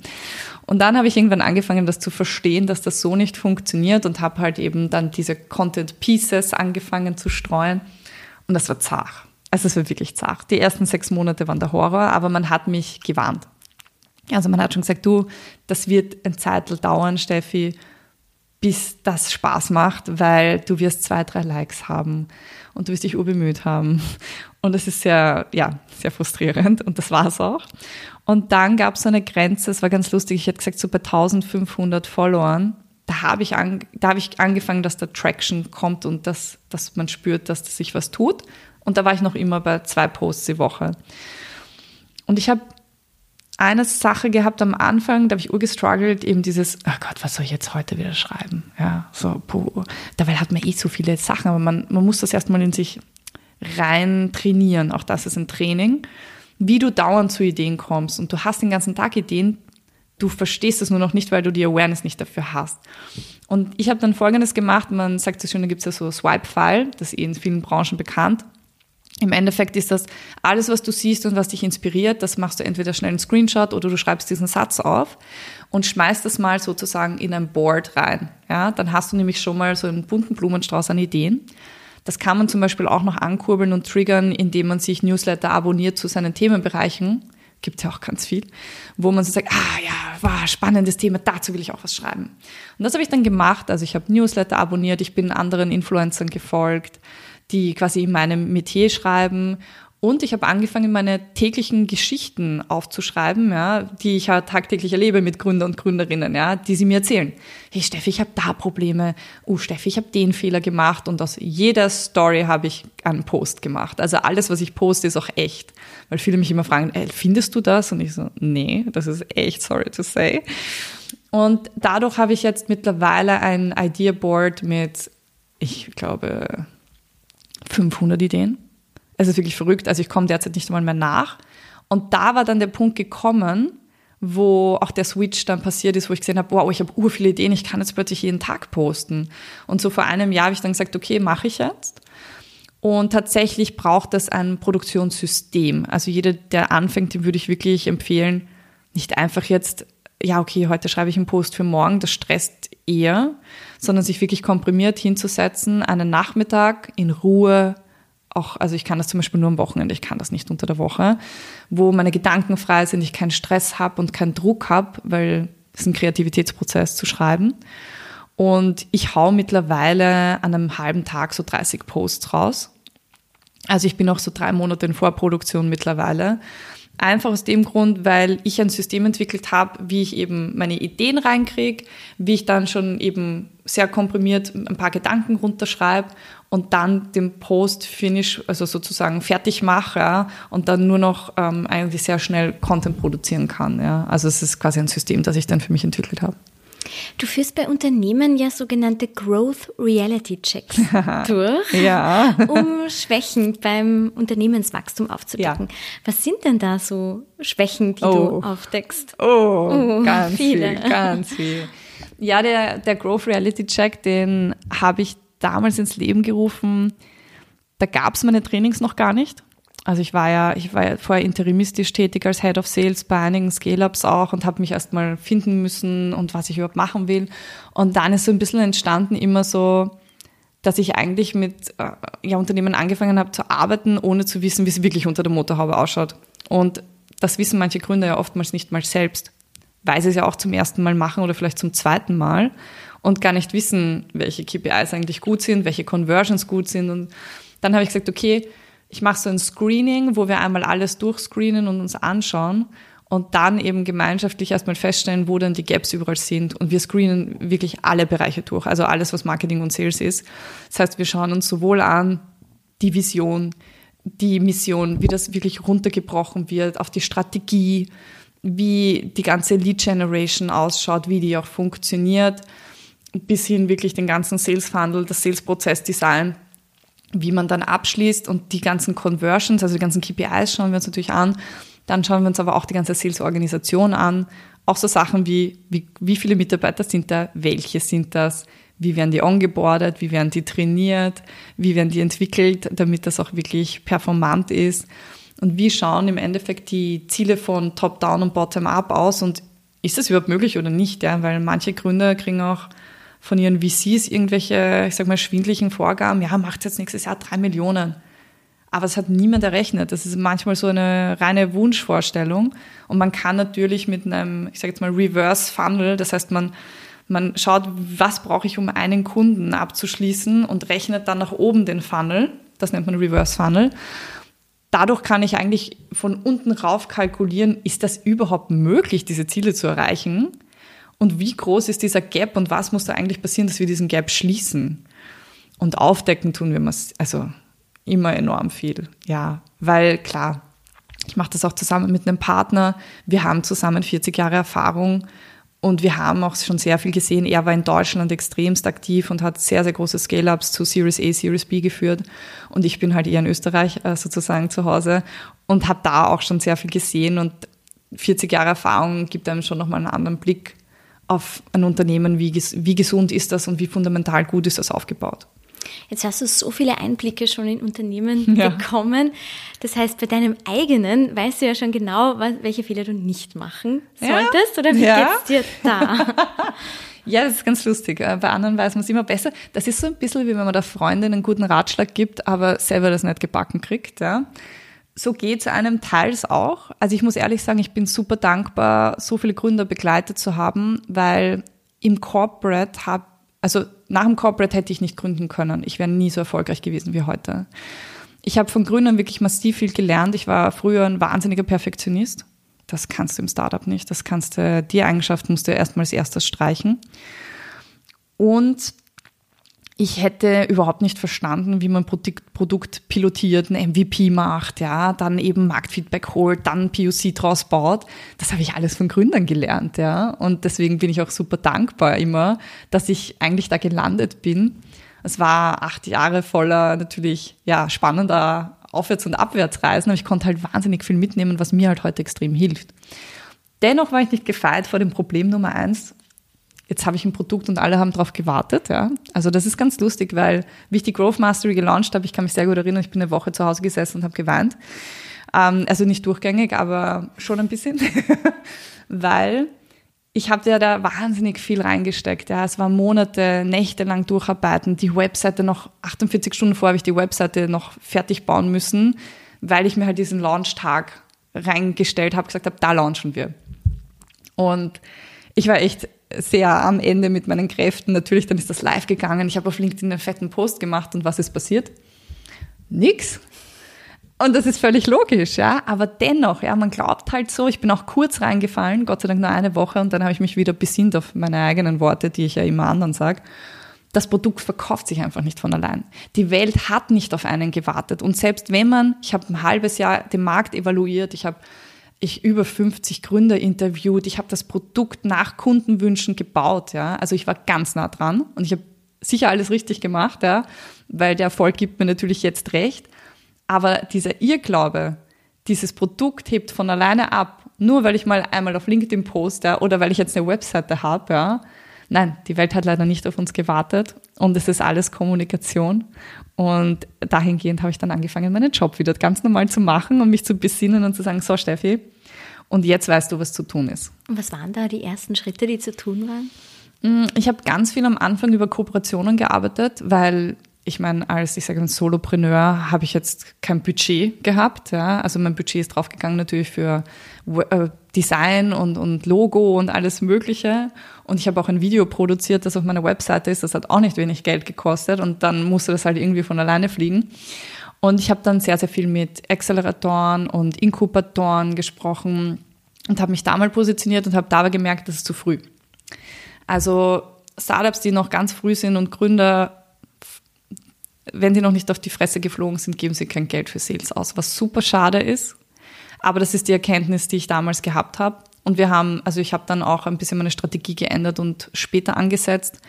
Und dann habe ich irgendwann angefangen, das zu verstehen, dass das so nicht funktioniert und habe halt eben dann diese Content Pieces angefangen zu streuen. Und das war zart. Also es war wirklich zart. Die ersten sechs Monate waren der Horror, aber man hat mich gewarnt. Also man hat schon gesagt, du, das wird ein Zeitl dauern, Steffi bis das Spaß macht, weil du wirst zwei, drei Likes haben und du wirst dich urbemüht haben. Und es ist sehr, ja, sehr frustrierend und das war es auch. Und dann gab es so eine Grenze, es war ganz lustig, ich hätte gesagt, so bei 1500 Followern da habe ich, an, da hab ich angefangen, dass da Traction kommt und dass, dass man spürt, dass sich was tut. Und da war ich noch immer bei zwei Posts die Woche. Und ich habe eine Sache gehabt am Anfang, da habe ich urgestruggelt, eben dieses, oh Gott, was soll ich jetzt heute wieder schreiben? Ja, so, puh. Dabei hat man eh so viele Sachen, aber man, man muss das erstmal in sich rein trainieren. Auch das ist ein Training. Wie du dauernd zu Ideen kommst und du hast den ganzen Tag Ideen, du verstehst es nur noch nicht, weil du die Awareness nicht dafür hast. Und ich habe dann Folgendes gemacht, man sagt so schön, da gibt es ja so Swipe-File, das ist eh in vielen Branchen bekannt. Im Endeffekt ist das alles, was du siehst und was dich inspiriert, das machst du entweder schnell einen Screenshot oder du schreibst diesen Satz auf und schmeißt das mal sozusagen in ein Board rein. Ja, dann hast du nämlich schon mal so einen bunten Blumenstrauß an Ideen. Das kann man zum Beispiel auch noch ankurbeln und triggern, indem man sich Newsletter abonniert zu seinen Themenbereichen. Gibt ja auch ganz viel, wo man so sagt, ah ja, wow, spannendes Thema, dazu will ich auch was schreiben. Und das habe ich dann gemacht. Also ich habe Newsletter abonniert, ich bin anderen Influencern gefolgt, die quasi in meinem Metier schreiben. Und ich habe angefangen, meine täglichen Geschichten aufzuschreiben, ja, die ich halt tagtäglich erlebe mit Gründer und Gründerinnen, ja, die sie mir erzählen. Hey Steffi, ich habe da Probleme. Oh Steffi, ich habe den Fehler gemacht. Und aus jeder Story habe ich einen Post gemacht. Also alles, was ich poste, ist auch echt. Weil viele mich immer fragen, ey, findest du das? Und ich so, nee, das ist echt, sorry to say. Und dadurch habe ich jetzt mittlerweile ein Idea Board mit, ich glaube, 500 Ideen. Es ist wirklich verrückt. Also ich komme derzeit nicht einmal mehr nach. Und da war dann der Punkt gekommen, wo auch der Switch dann passiert ist, wo ich gesehen habe, wow, ich habe ur viele Ideen, ich kann jetzt plötzlich jeden Tag posten. Und so vor einem Jahr habe ich dann gesagt, okay, mache ich jetzt. Und tatsächlich braucht es ein Produktionssystem. Also jeder, der anfängt, dem würde ich wirklich empfehlen, nicht einfach jetzt, ja, okay, heute schreibe ich einen Post für morgen, das stresst eher, sondern sich wirklich komprimiert hinzusetzen, einen Nachmittag in Ruhe, auch, also ich kann das zum Beispiel nur am Wochenende, ich kann das nicht unter der Woche, wo meine Gedanken frei sind, ich keinen Stress habe und keinen Druck habe, weil es ist ein Kreativitätsprozess zu schreiben. Und ich hau mittlerweile an einem halben Tag so 30 Posts raus. Also ich bin auch so drei Monate in Vorproduktion mittlerweile. Einfach aus dem Grund, weil ich ein System entwickelt habe, wie ich eben meine Ideen reinkriege, wie ich dann schon eben sehr komprimiert ein paar Gedanken runterschreibe und dann den Post finish, also sozusagen fertig mache ja, und dann nur noch ähm, eigentlich sehr schnell Content produzieren kann. Ja. Also es ist quasi ein System, das ich dann für mich entwickelt habe. Du führst bei Unternehmen ja sogenannte Growth Reality Checks durch, ja. um Schwächen beim Unternehmenswachstum aufzudecken. Ja. Was sind denn da so Schwächen, die oh. du aufdeckst? Oh, oh ganz viele. viel, ganz viel. Ja, der, der Growth Reality Check, den habe ich damals ins Leben gerufen. Da gab es meine Trainings noch gar nicht. Also ich war ja, ich war ja vorher interimistisch tätig als Head of Sales bei einigen Scale-Ups auch und habe mich erstmal finden müssen und was ich überhaupt machen will. Und dann ist so ein bisschen entstanden immer so, dass ich eigentlich mit äh, ja, Unternehmen angefangen habe zu arbeiten, ohne zu wissen, wie es wirklich unter der Motorhaube ausschaut. Und das wissen manche Gründer ja oftmals nicht mal selbst, weil sie es ja auch zum ersten Mal machen oder vielleicht zum zweiten Mal und gar nicht wissen, welche KPIs eigentlich gut sind, welche Conversions gut sind. Und dann habe ich gesagt, okay, ich mache so ein Screening, wo wir einmal alles durchscreenen und uns anschauen und dann eben gemeinschaftlich erstmal feststellen, wo dann die Gaps überall sind. Und wir screenen wirklich alle Bereiche durch, also alles, was Marketing und Sales ist. Das heißt, wir schauen uns sowohl an die Vision, die Mission, wie das wirklich runtergebrochen wird, auf die Strategie, wie die ganze Lead Generation ausschaut, wie die auch funktioniert, bis hin wirklich den ganzen Sales Funnel, das Sales Prozess Design wie man dann abschließt und die ganzen Conversions, also die ganzen KPIs schauen wir uns natürlich an. Dann schauen wir uns aber auch die ganze Sales-Organisation an. Auch so Sachen wie, wie, wie viele Mitarbeiter sind da, welche sind das, wie werden die ongeboardet, wie werden die trainiert, wie werden die entwickelt, damit das auch wirklich performant ist. Und wie schauen im Endeffekt die Ziele von Top-Down und Bottom-Up aus und ist das überhaupt möglich oder nicht? Ja? Weil manche Gründer kriegen auch von ihren VCs irgendwelche, ich sag mal, schwindlichen Vorgaben, ja, macht jetzt nächstes Jahr drei Millionen. Aber es hat niemand errechnet. Das ist manchmal so eine reine Wunschvorstellung. Und man kann natürlich mit einem, ich sage jetzt mal, Reverse Funnel, das heißt, man, man schaut, was brauche ich, um einen Kunden abzuschließen und rechnet dann nach oben den Funnel. Das nennt man Reverse Funnel. Dadurch kann ich eigentlich von unten rauf kalkulieren, ist das überhaupt möglich, diese Ziele zu erreichen? Und wie groß ist dieser Gap und was muss da eigentlich passieren, dass wir diesen Gap schließen? Und aufdecken tun wir also immer enorm viel. Ja, weil klar, ich mache das auch zusammen mit einem Partner. Wir haben zusammen 40 Jahre Erfahrung und wir haben auch schon sehr viel gesehen. Er war in Deutschland extremst aktiv und hat sehr, sehr große Scale-Ups zu Series A, Series B geführt. Und ich bin halt eher in Österreich äh, sozusagen zu Hause und habe da auch schon sehr viel gesehen. Und 40 Jahre Erfahrung gibt einem schon nochmal einen anderen Blick auf ein Unternehmen, wie, wie gesund ist das und wie fundamental gut ist das aufgebaut. Jetzt hast du so viele Einblicke schon in Unternehmen ja. bekommen. Das heißt, bei deinem eigenen weißt du ja schon genau, welche Fehler du nicht machen solltest. Ja. Oder wie ja. geht's dir da? Ja, das ist ganz lustig. Äh, bei anderen weiß man es immer besser. Das ist so ein bisschen wie wenn man der Freundin einen guten Ratschlag gibt, aber selber das nicht gebacken kriegt. Ja. So geht es einem teils auch. Also ich muss ehrlich sagen, ich bin super dankbar, so viele Gründer begleitet zu haben, weil im Corporate habe also nach dem Corporate hätte ich nicht gründen können. Ich wäre nie so erfolgreich gewesen wie heute. Ich habe von Gründern wirklich massiv viel gelernt. Ich war früher ein wahnsinniger Perfektionist. Das kannst du im Startup nicht. Das kannst du, die Eigenschaft musst du erstmal als erstes streichen. Und ich hätte überhaupt nicht verstanden, wie man Produkt, Produkt pilotiert, ein MVP macht, ja, dann eben Marktfeedback holt, dann POC draus baut. Das habe ich alles von Gründern gelernt, ja. Und deswegen bin ich auch super dankbar immer, dass ich eigentlich da gelandet bin. Es war acht Jahre voller natürlich, ja, spannender Aufwärts- und Abwärtsreisen, aber ich konnte halt wahnsinnig viel mitnehmen, was mir halt heute extrem hilft. Dennoch war ich nicht gefeit vor dem Problem Nummer eins, jetzt habe ich ein Produkt und alle haben darauf gewartet. Ja. Also das ist ganz lustig, weil wie ich die Growth Mastery gelauncht habe, ich kann mich sehr gut erinnern, ich bin eine Woche zu Hause gesessen und habe geweint. Ähm, also nicht durchgängig, aber schon ein bisschen, weil ich habe ja da wahnsinnig viel reingesteckt. Ja. Es war Monate, Nächte lang durcharbeiten, die Webseite noch 48 Stunden vor habe ich die Webseite noch fertig bauen müssen, weil ich mir halt diesen Launchtag reingestellt habe, gesagt habe, da launchen wir. Und ich war echt sehr am Ende mit meinen Kräften. Natürlich, dann ist das live gegangen. Ich habe auf LinkedIn einen fetten Post gemacht und was ist passiert? Nix. Und das ist völlig logisch, ja. Aber dennoch, ja, man glaubt halt so. Ich bin auch kurz reingefallen, Gott sei Dank nur eine Woche, und dann habe ich mich wieder besinnt auf meine eigenen Worte, die ich ja immer anderen sage. Das Produkt verkauft sich einfach nicht von allein. Die Welt hat nicht auf einen gewartet. Und selbst wenn man, ich habe ein halbes Jahr den Markt evaluiert, ich habe ich über 50 Gründer interviewt, ich habe das Produkt nach Kundenwünschen gebaut, ja. Also ich war ganz nah dran und ich habe sicher alles richtig gemacht, ja, weil der Erfolg gibt mir natürlich jetzt recht. Aber dieser Irrglaube, dieses Produkt hebt von alleine ab, nur weil ich mal einmal auf LinkedIn poste oder weil ich jetzt eine Webseite habe, ja. Nein, die Welt hat leider nicht auf uns gewartet und es ist alles Kommunikation. Und dahingehend habe ich dann angefangen, meinen Job wieder ganz normal zu machen und mich zu besinnen und zu sagen, so Steffi, und jetzt weißt du, was zu tun ist. Und was waren da die ersten Schritte, die zu tun waren? Mm, ich habe ganz viel am Anfang über Kooperationen gearbeitet, weil ich meine, als ich sage ein Solopreneur habe ich jetzt kein Budget gehabt. Ja? Also mein Budget ist draufgegangen natürlich für äh, Design und, und Logo und alles Mögliche. Und ich habe auch ein Video produziert, das auf meiner Webseite ist. Das hat auch nicht wenig Geld gekostet und dann musste das halt irgendwie von alleine fliegen. Und ich habe dann sehr, sehr viel mit Acceleratoren und Inkubatoren gesprochen und habe mich da mal positioniert und habe dabei gemerkt, das ist zu früh. Also Startups, die noch ganz früh sind und Gründer, wenn die noch nicht auf die Fresse geflogen sind, geben sie kein Geld für Sales aus, was super schade ist. Aber das ist die Erkenntnis, die ich damals gehabt habe. Und wir haben, also ich habe dann auch ein bisschen meine Strategie geändert und später angesetzt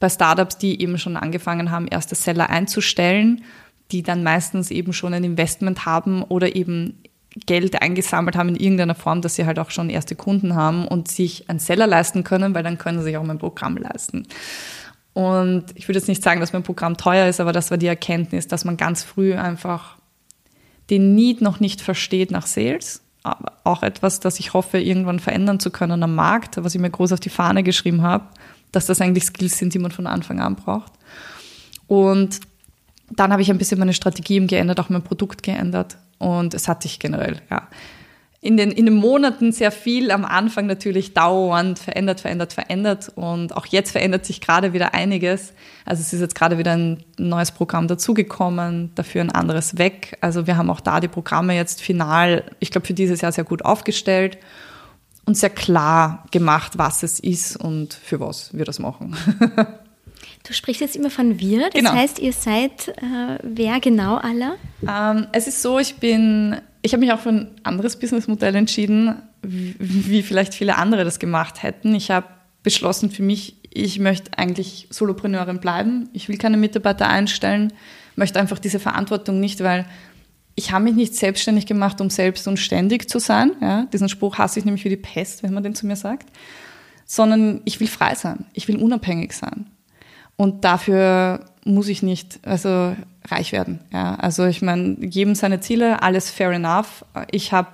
bei Startups, die eben schon angefangen haben, erste Seller einzustellen, die dann meistens eben schon ein Investment haben oder eben Geld eingesammelt haben in irgendeiner Form, dass sie halt auch schon erste Kunden haben und sich einen Seller leisten können, weil dann können sie sich auch mein Programm leisten. Und ich würde jetzt nicht sagen, dass mein Programm teuer ist, aber das war die Erkenntnis, dass man ganz früh einfach den Need noch nicht versteht nach Sales. Auch etwas, das ich hoffe, irgendwann verändern zu können am Markt, was ich mir groß auf die Fahne geschrieben habe, dass das eigentlich Skills sind, die man von Anfang an braucht. Und dann habe ich ein bisschen meine Strategie geändert, auch mein Produkt geändert. Und es hat sich generell, ja, in den, in den Monaten sehr viel, am Anfang natürlich dauernd verändert, verändert, verändert. Und auch jetzt verändert sich gerade wieder einiges. Also es ist jetzt gerade wieder ein neues Programm dazugekommen, dafür ein anderes weg. Also wir haben auch da die Programme jetzt final, ich glaube, für dieses Jahr sehr gut aufgestellt. und sehr klar gemacht, was es ist und für was wir das machen. Du sprichst jetzt immer von wir, das genau. heißt, ihr seid äh, wer genau alle? Ähm, es ist so, ich bin, ich habe mich auch für ein anderes Businessmodell entschieden, wie, vielleicht viele andere das gemacht hätten. Ich habe beschlossen für mich, ich möchte eigentlich Solopreneurin bleiben. Ich will keine Mitarbeiter einstellen, möchte einfach diese Verantwortung nicht, weil ich habe mich nicht selbstständig gemacht, um selbst und ständig zu sein. Ja, diesen Spruch hasse ich nämlich wie die Pest, wenn man den zu mir sagt. Sondern ich will frei sein. Ich will unabhängig sein. Und dafür muss ich nicht also reich werden. Ja, also ich meine, jedem seine Ziele, alles fair enough. Ich habe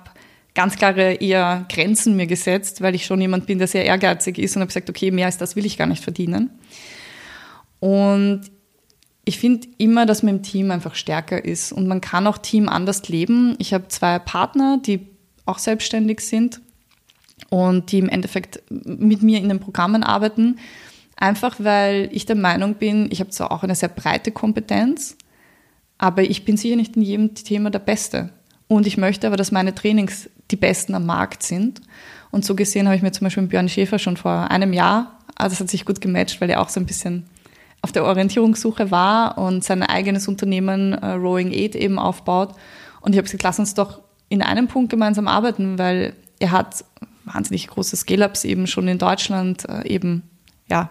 ganz klare eher Grenzen mir gesetzt, weil ich schon jemand bin, der sehr ehrgeizig ist und habe gesagt, okay, mehr als das will ich gar nicht verdienen. Und ich finde immer, dass man im Team einfach stärker ist und man kann auch Team anders leben. Ich habe zwei Partner, die auch selbstständig sind und die im Endeffekt mit mir in den Programmen arbeiten. Einfach weil ich der Meinung bin, ich habe zwar auch eine sehr breite Kompetenz, aber ich bin sicher nicht in jedem Thema der Beste. Und ich möchte aber, dass meine Trainings die besten am Markt sind. Und so gesehen habe ich mir zum Beispiel mit Björn Schäfer schon vor einem Jahr, also das hat sich gut gematcht, weil er auch so ein bisschen auf der Orientierungssuche war und sein eigenes Unternehmen äh, Rowing Aid eben aufbaut. Und ich habe gesagt, lass uns doch in einem Punkt gemeinsam arbeiten, weil er hat wahnsinnig große Scale-Ups eben schon in Deutschland äh, eben, ja,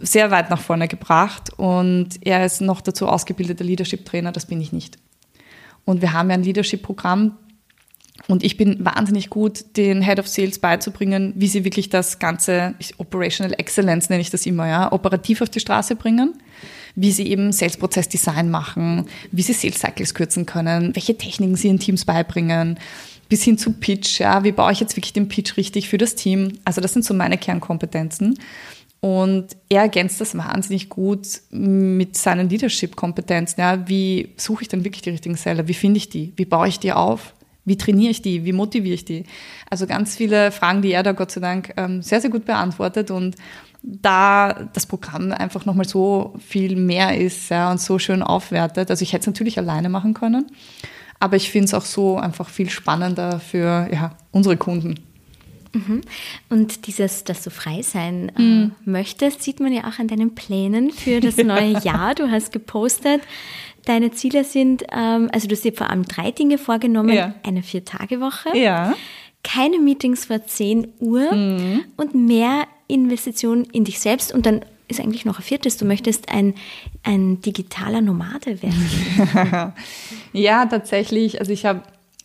sehr weit nach vorne gebracht und er ist noch dazu ausgebildeter Leadership-Trainer, das bin ich nicht. Und wir haben ja ein Leadership-Programm, und ich bin wahnsinnig gut, den Head of Sales beizubringen, wie sie wirklich das ganze Operational Excellence nenne ich das immer, ja, operativ auf die Straße bringen, wie sie eben Sales-Prozess Design machen, wie sie Sales Cycles kürzen können, welche Techniken sie in Teams beibringen, bis hin zu Pitch, ja, wie baue ich jetzt wirklich den Pitch richtig für das Team? Also das sind so meine Kernkompetenzen. Und er ergänzt das wahnsinnig gut mit seinen Leadership-Kompetenzen. Ja, wie suche ich denn wirklich die richtigen Seller? Wie finde ich die? Wie baue ich die auf? Wie trainiere ich die? Wie motiviere ich die? Also ganz viele Fragen, die er da Gott sei Dank ähm, sehr, sehr gut beantwortet und da das Programm einfach nochmal so viel mehr ist ja, und so schön aufwertet. Also ich hätte es natürlich alleine machen können, aber ich finde es auch so einfach viel spannender für ja, unsere Kunden. Mhm. Und dieses, dass du frei sein äh, mhm. möchtest, sieht man ja auch an deinen Plänen für das neue Jahr. Du hast gepostet, Deine Ziele sind, ähm, also du hast dir vor allem drei Dinge vorgenommen. Ja. Eine Vier-Tage-Woche. Ja. Keine Meetings vor 10 Uhr mhm. und mehr Investitionen in dich selbst. Und dann ist eigentlich noch ein viertes. Du möchtest ein, ein digitaler Nomade werden. ja, tatsächlich. Also ich habe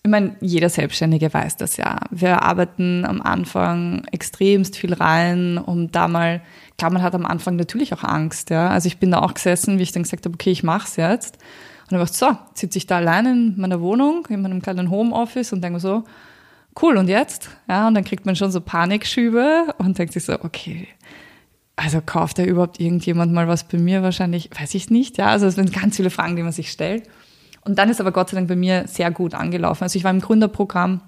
ich meine, jeder Selbstständige weiß das ja. Wir arbeiten am Anfang extremst viel rein, um da mal klar, man hat am Anfang natürlich auch Angst. Ja? Also ich bin da auch gesessen, wie ich dann gesagt habe, okay, ich mach's jetzt. Und dann war so, sitze ich da allein in meiner Wohnung, in meinem kleinen Homeoffice und denke so, cool, und jetzt? Ja, und dann kriegt man schon so Panikschübe und denkt sich so, okay, also kauft da überhaupt irgendjemand mal was bei mir? Wahrscheinlich, weiß ich nicht. Ja, also es sind ganz viele Fragen, die man sich stellt. Und dann ist aber Gott sei Dank bei mir sehr gut angelaufen. Also ich war im Gründerprogramm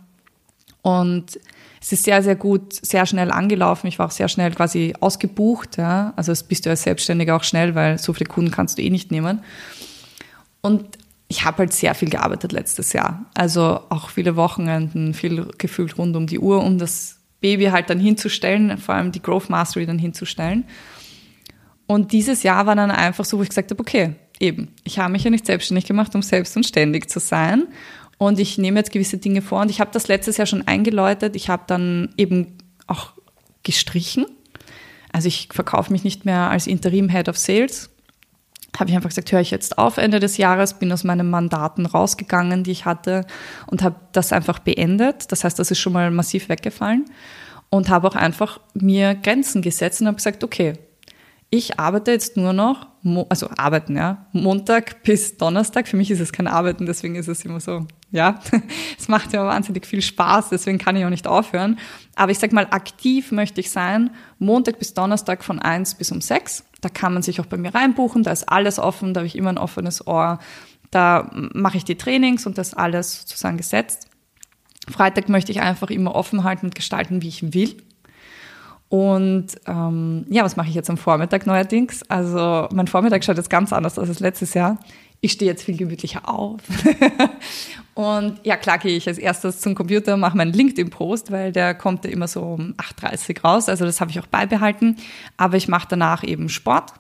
und es ist sehr, sehr gut, sehr schnell angelaufen. Ich war auch sehr schnell quasi ausgebucht. Ja. Also das bist du als Selbstständiger auch schnell, weil so viele Kunden kannst du eh nicht nehmen. Und ich habe halt sehr viel gearbeitet letztes Jahr. Also auch viele Wochenenden, viel gefühlt rund um die Uhr, um das Baby halt dann hinzustellen, vor allem die Growth Mastery dann hinzustellen. Und dieses Jahr war dann einfach so, wo ich gesagt habe, okay, eben, ich habe mich ja nicht selbstständig gemacht, um selbst und ständig zu sein. Und ich nehme jetzt gewisse Dinge vor. Und ich habe das letztes Jahr schon eingeläutet. Ich habe dann eben auch gestrichen. Also ich verkaufe mich nicht mehr als Interim Head of Sales. Habe ich einfach gesagt, höre ich jetzt auf Ende des Jahres, bin aus meinen Mandaten rausgegangen, die ich hatte und habe das einfach beendet. Das heißt, das ist schon mal massiv weggefallen und habe auch einfach mir Grenzen gesetzt und habe gesagt, okay, ich arbeite jetzt nur noch, also arbeiten, ja, Montag bis Donnerstag. Für mich ist es kein Arbeiten, deswegen ist es immer so, ja, es macht ja wahnsinnig viel Spaß, deswegen kann ich auch nicht aufhören. Aber ich sag mal, aktiv möchte ich sein, Montag bis Donnerstag von eins bis um sechs. Da kann man sich auch bei mir reinbuchen, da ist alles offen, da habe ich immer ein offenes Ohr. Da mache ich die Trainings und das alles sozusagen gesetzt. Freitag möchte ich einfach immer offen halten und gestalten, wie ich will. Und ähm, ja, was mache ich jetzt am Vormittag neuerdings? Also mein Vormittag schaut jetzt ganz anders aus als letztes Jahr. Ich stehe jetzt viel gemütlicher auf. und ja, klar gehe ich als erstes zum Computer, mache meinen LinkedIn-Post, weil der kommt ja immer so um 8.30 Uhr raus. Also das habe ich auch beibehalten. Aber ich mache danach eben Sport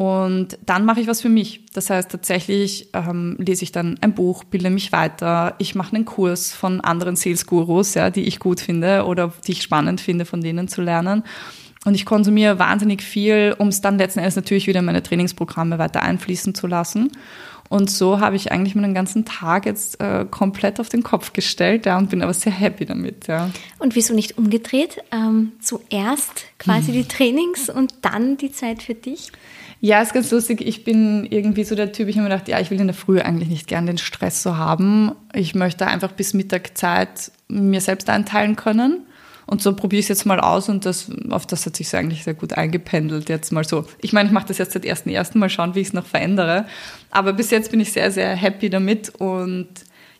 und dann mache ich was für mich. Das heißt, tatsächlich ähm, lese ich dann ein Buch, bilde mich weiter. Ich mache einen Kurs von anderen Sales-Gurus, ja, die ich gut finde oder die ich spannend finde, von denen zu lernen. Und ich konsumiere wahnsinnig viel, um es dann letzten Endes natürlich wieder in meine Trainingsprogramme weiter einfließen zu lassen. Und so habe ich eigentlich meinen ganzen Tag jetzt äh, komplett auf den Kopf gestellt ja, und bin aber sehr happy damit. Ja. Und wieso nicht umgedreht? Ähm, zuerst quasi hm. die Trainings und dann die Zeit für dich? Ja, ist ganz lustig. Ich bin irgendwie so der Typ, ich habe mir gedacht, ja, ich will in der Früh eigentlich nicht gern den Stress so haben. Ich möchte einfach bis Mittag Zeit mir selbst einteilen können. Und so probiere ich es jetzt mal aus und das, auf das hat sich so eigentlich sehr gut eingependelt jetzt mal so. Ich meine, ich mache das jetzt seit ersten ersten Mal schauen, wie ich es noch verändere. Aber bis jetzt bin ich sehr, sehr happy damit und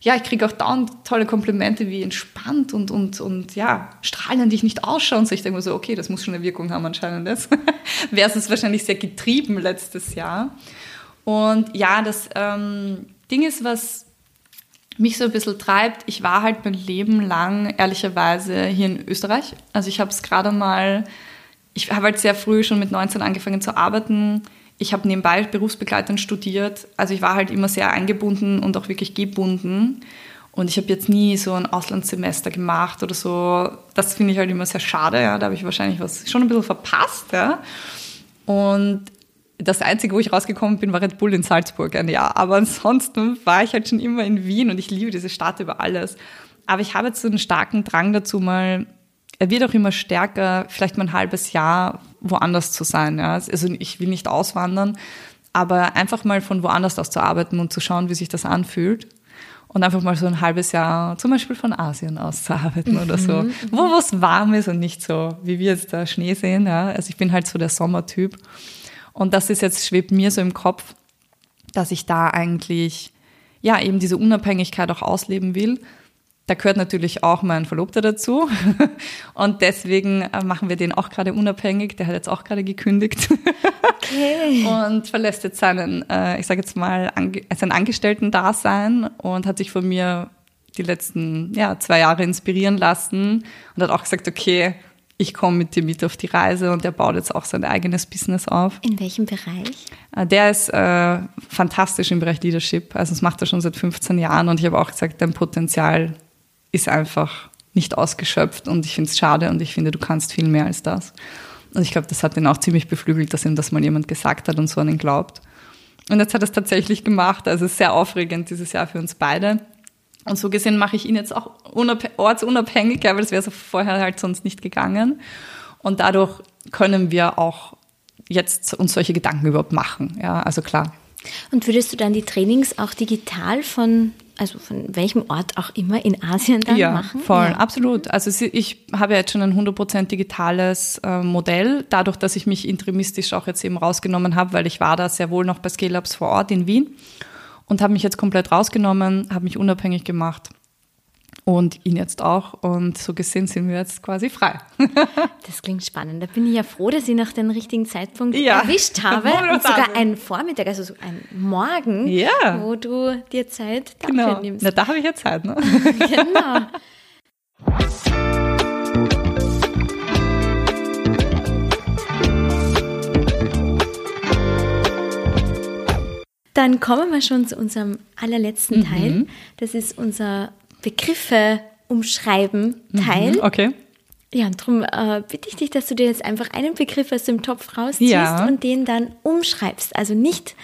ja, ich kriege auch dauernd tolle Komplimente, wie entspannt und, und, und ja, strahlend ich nicht ausschaue. Und so ich denke mir so, okay, das muss schon eine Wirkung haben anscheinend jetzt. Wäre es wahrscheinlich sehr getrieben letztes Jahr. Und ja, das ähm, Ding ist, was mich so ein bisschen treibt, ich war halt mein Leben lang ehrlicherweise hier in Österreich. Also ich habe es gerade mal, ich habe halt sehr früh schon mit 19 angefangen zu arbeiten ich habe nebenbei berufsbegleitend studiert. Also ich war halt immer sehr eingebunden und auch wirklich gebunden. Und ich habe jetzt nie so ein Auslandssemester gemacht oder so. Das finde ich halt immer sehr schade. Ja. Da habe ich wahrscheinlich was schon ein bisschen verpasst. Ja. Und das Einzige, wo ich rausgekommen bin, war Red Bull in Salzburg ein Jahr. Aber ansonsten war ich halt schon immer in Wien und ich liebe diese Stadt über alles. Aber ich habe jetzt so einen starken Drang dazu, mal er wird auch immer stärker, vielleicht mal ein halbes Jahr woanders zu sein. Ja. Also ich will nicht auswandern, aber einfach mal von woanders aus zu arbeiten und zu schauen, wie sich das anfühlt. Und einfach mal so ein halbes Jahr zum Beispiel von Asien aus zu arbeiten oder so. Mhm. Wo was warm ist und nicht so, wie wir jetzt da Schnee sehen. Ja. Also ich bin halt so der Sommertyp. Und das ist jetzt, schwebt mir so im Kopf, dass ich da eigentlich, ja, eben diese Unabhängigkeit auch ausleben will da gehört natürlich auch mein Verlobter dazu. Und deswegen äh, machen wir den auch gerade unabhängig. Der hat jetzt auch gerade gekündigt. Okay. Und verlässt jetzt seinen, äh, ich sage jetzt mal, sein Angestellten-Dasein und hat sich von mir die letzten ja, zwei Jahre inspirieren lassen und hat auch gesagt, okay, ich komme mit dir mit auf die Reise und er baut jetzt auch sein eigenes Business auf. In welchem Bereich? Äh, der ist äh, fantastisch im Bereich Leadership. Also das macht er schon seit 15 Jahren und ich habe auch gesagt, dein Potenzial ist einfach nicht ausgeschöpft und ich finde es schade und ich finde, du kannst viel mehr als das. Und ich glaube, das hat ihn auch ziemlich beflügelt, dass ihm das mal jemand gesagt hat und so an ihn glaubt. Und jetzt hat er es tatsächlich gemacht. Also es sehr aufregend dieses Jahr für uns beide. Und so gesehen mache ich ihn jetzt auch ortsunabhängig, weil das wäre so vorher halt sonst nicht gegangen. Und dadurch können wir auch jetzt uns solche Gedanken überhaupt machen. Ja, also klar. Und würdest du dann die Trainings auch digital von also von welchem Ort auch immer in Asien dann ja, machen? Voll, ja, absolut. Also ich habe jetzt schon ein 100% digitales äh, Modell, dadurch, dass ich mich interimistisch auch jetzt eben rausgenommen habe, weil ich war da sehr wohl noch bei Scale Ups vor Ort in Wien und habe mich jetzt komplett rausgenommen, habe mich unabhängig gemacht und ihn jetzt auch. Und so gesehen sind wir jetzt quasi frei. das klingt spannend. Da bin ich ja froh, dass ich noch den richtigen Zeitpunkt ja. erwischt habe. Und sogar einen Vormittag, also so einen Morgen, ja. wo du dir Zeit dafür genau. nimmst. Na, da habe ich ja Zeit, ne? genau. Dann kommen wir schon zu unserem allerletzten mhm. Teil. Das ist unser Begriffe umschreiben Teil. Mhm, okay. Ja, und darum äh, bitte ich dich, dass du dir jetzt einfach einen Begriff aus dem Topf rausziehst ja. und den dann umschreibst. Also nicht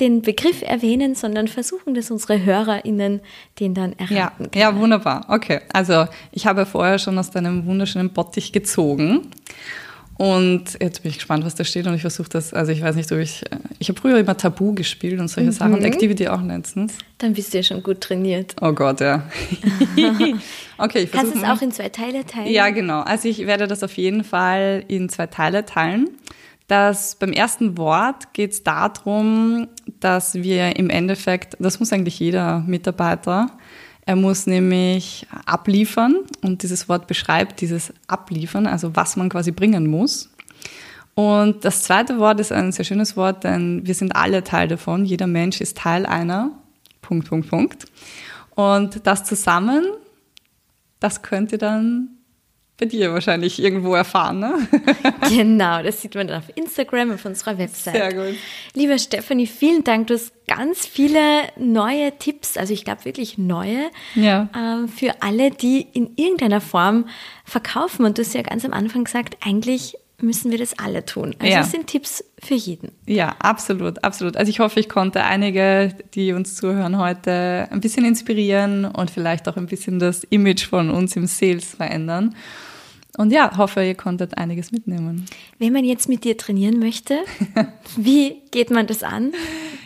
den Begriff erwähnen, sondern versuchen, dass unsere HörerInnen den dann erraten ja, können. Ja, wunderbar. Okay, also ich habe vorher schon aus deinem wunderschönen Bottich gezogen und jetzt bin ich gespannt, was da steht und ich versuche das, also ich weiß nicht, ob ich, ich habe früher immer Tabu gespielt und solche mhm. Sachen und Activity auch letztens. Dann bist du ja schon gut trainiert. Oh Gott, ja. okay, ich versuche Kannst du es auch in zwei Teile teilen? Ja, genau. Also ich werde das auf jeden Fall in zwei Teile teilen. Das, beim ersten Wort geht es darum, dass wir im Endeffekt, das muss eigentlich jeder Mitarbeiter, Er muss nämlich abliefern und dieses Wort beschreibt dieses Abliefern, also was man quasi bringen muss. Und das zweite Wort ist ein sehr schönes Wort, denn wir sind alle Teil davon. Jeder Mensch ist Teil einer. Punkt, Punkt, Punkt. Und das zusammen, das könnte dann bei dir wahrscheinlich irgendwo erfahren, ne? genau, das sieht man dann auf Instagram, auf unserer Website. Sehr gut. Lieber Stephanie, vielen Dank. Du hast ganz viele neue Tipps, also ich glaube wirklich neue, ja. äh, für alle, die in irgendeiner Form verkaufen. Und du hast ja ganz am Anfang gesagt, eigentlich müssen wir das alle tun. Also ja. das sind Tipps für jeden. Ja, absolut, absolut. Also ich hoffe, ich konnte einige, die uns zuhören heute, ein bisschen inspirieren und vielleicht auch ein bisschen das Image von uns im Sales verändern. Und ja, hoffe, ihr konntet einiges mitnehmen. Wenn man jetzt mit dir trainieren möchte, wie geht man das an?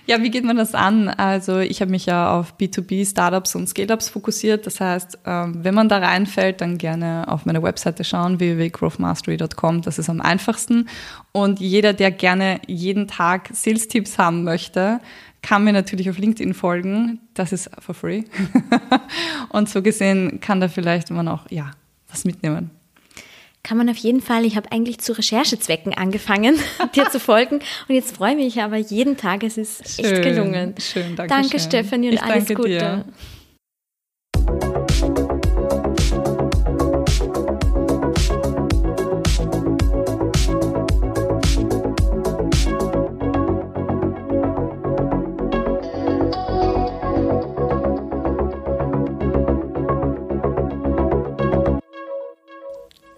Ja, wie geht man das an? Also ich habe mich ja auf B2B, Startups und Scale-Ups fokussiert. Das heißt, ähm, wenn man da reinfällt, dann gerne auf meine Webseite schauen, www.growthmastery.com. Das ist am einfachsten. Und jeder, der gerne jeden Tag Sales-Tipps haben möchte, kann mir natürlich auf LinkedIn folgen. Das ist for free. und so gesehen kann da vielleicht man auch, ja, was mitnehmen kann man auf jeden Fall, ich habe eigentlich zu Recherchezwecken angefangen, dir zu folgen. Und jetzt freue ich mich aber jeden Tag, es ist schön, echt gelungen. Schön, danke Danke, schön. Stefanie, und ich alles Gute. Dir.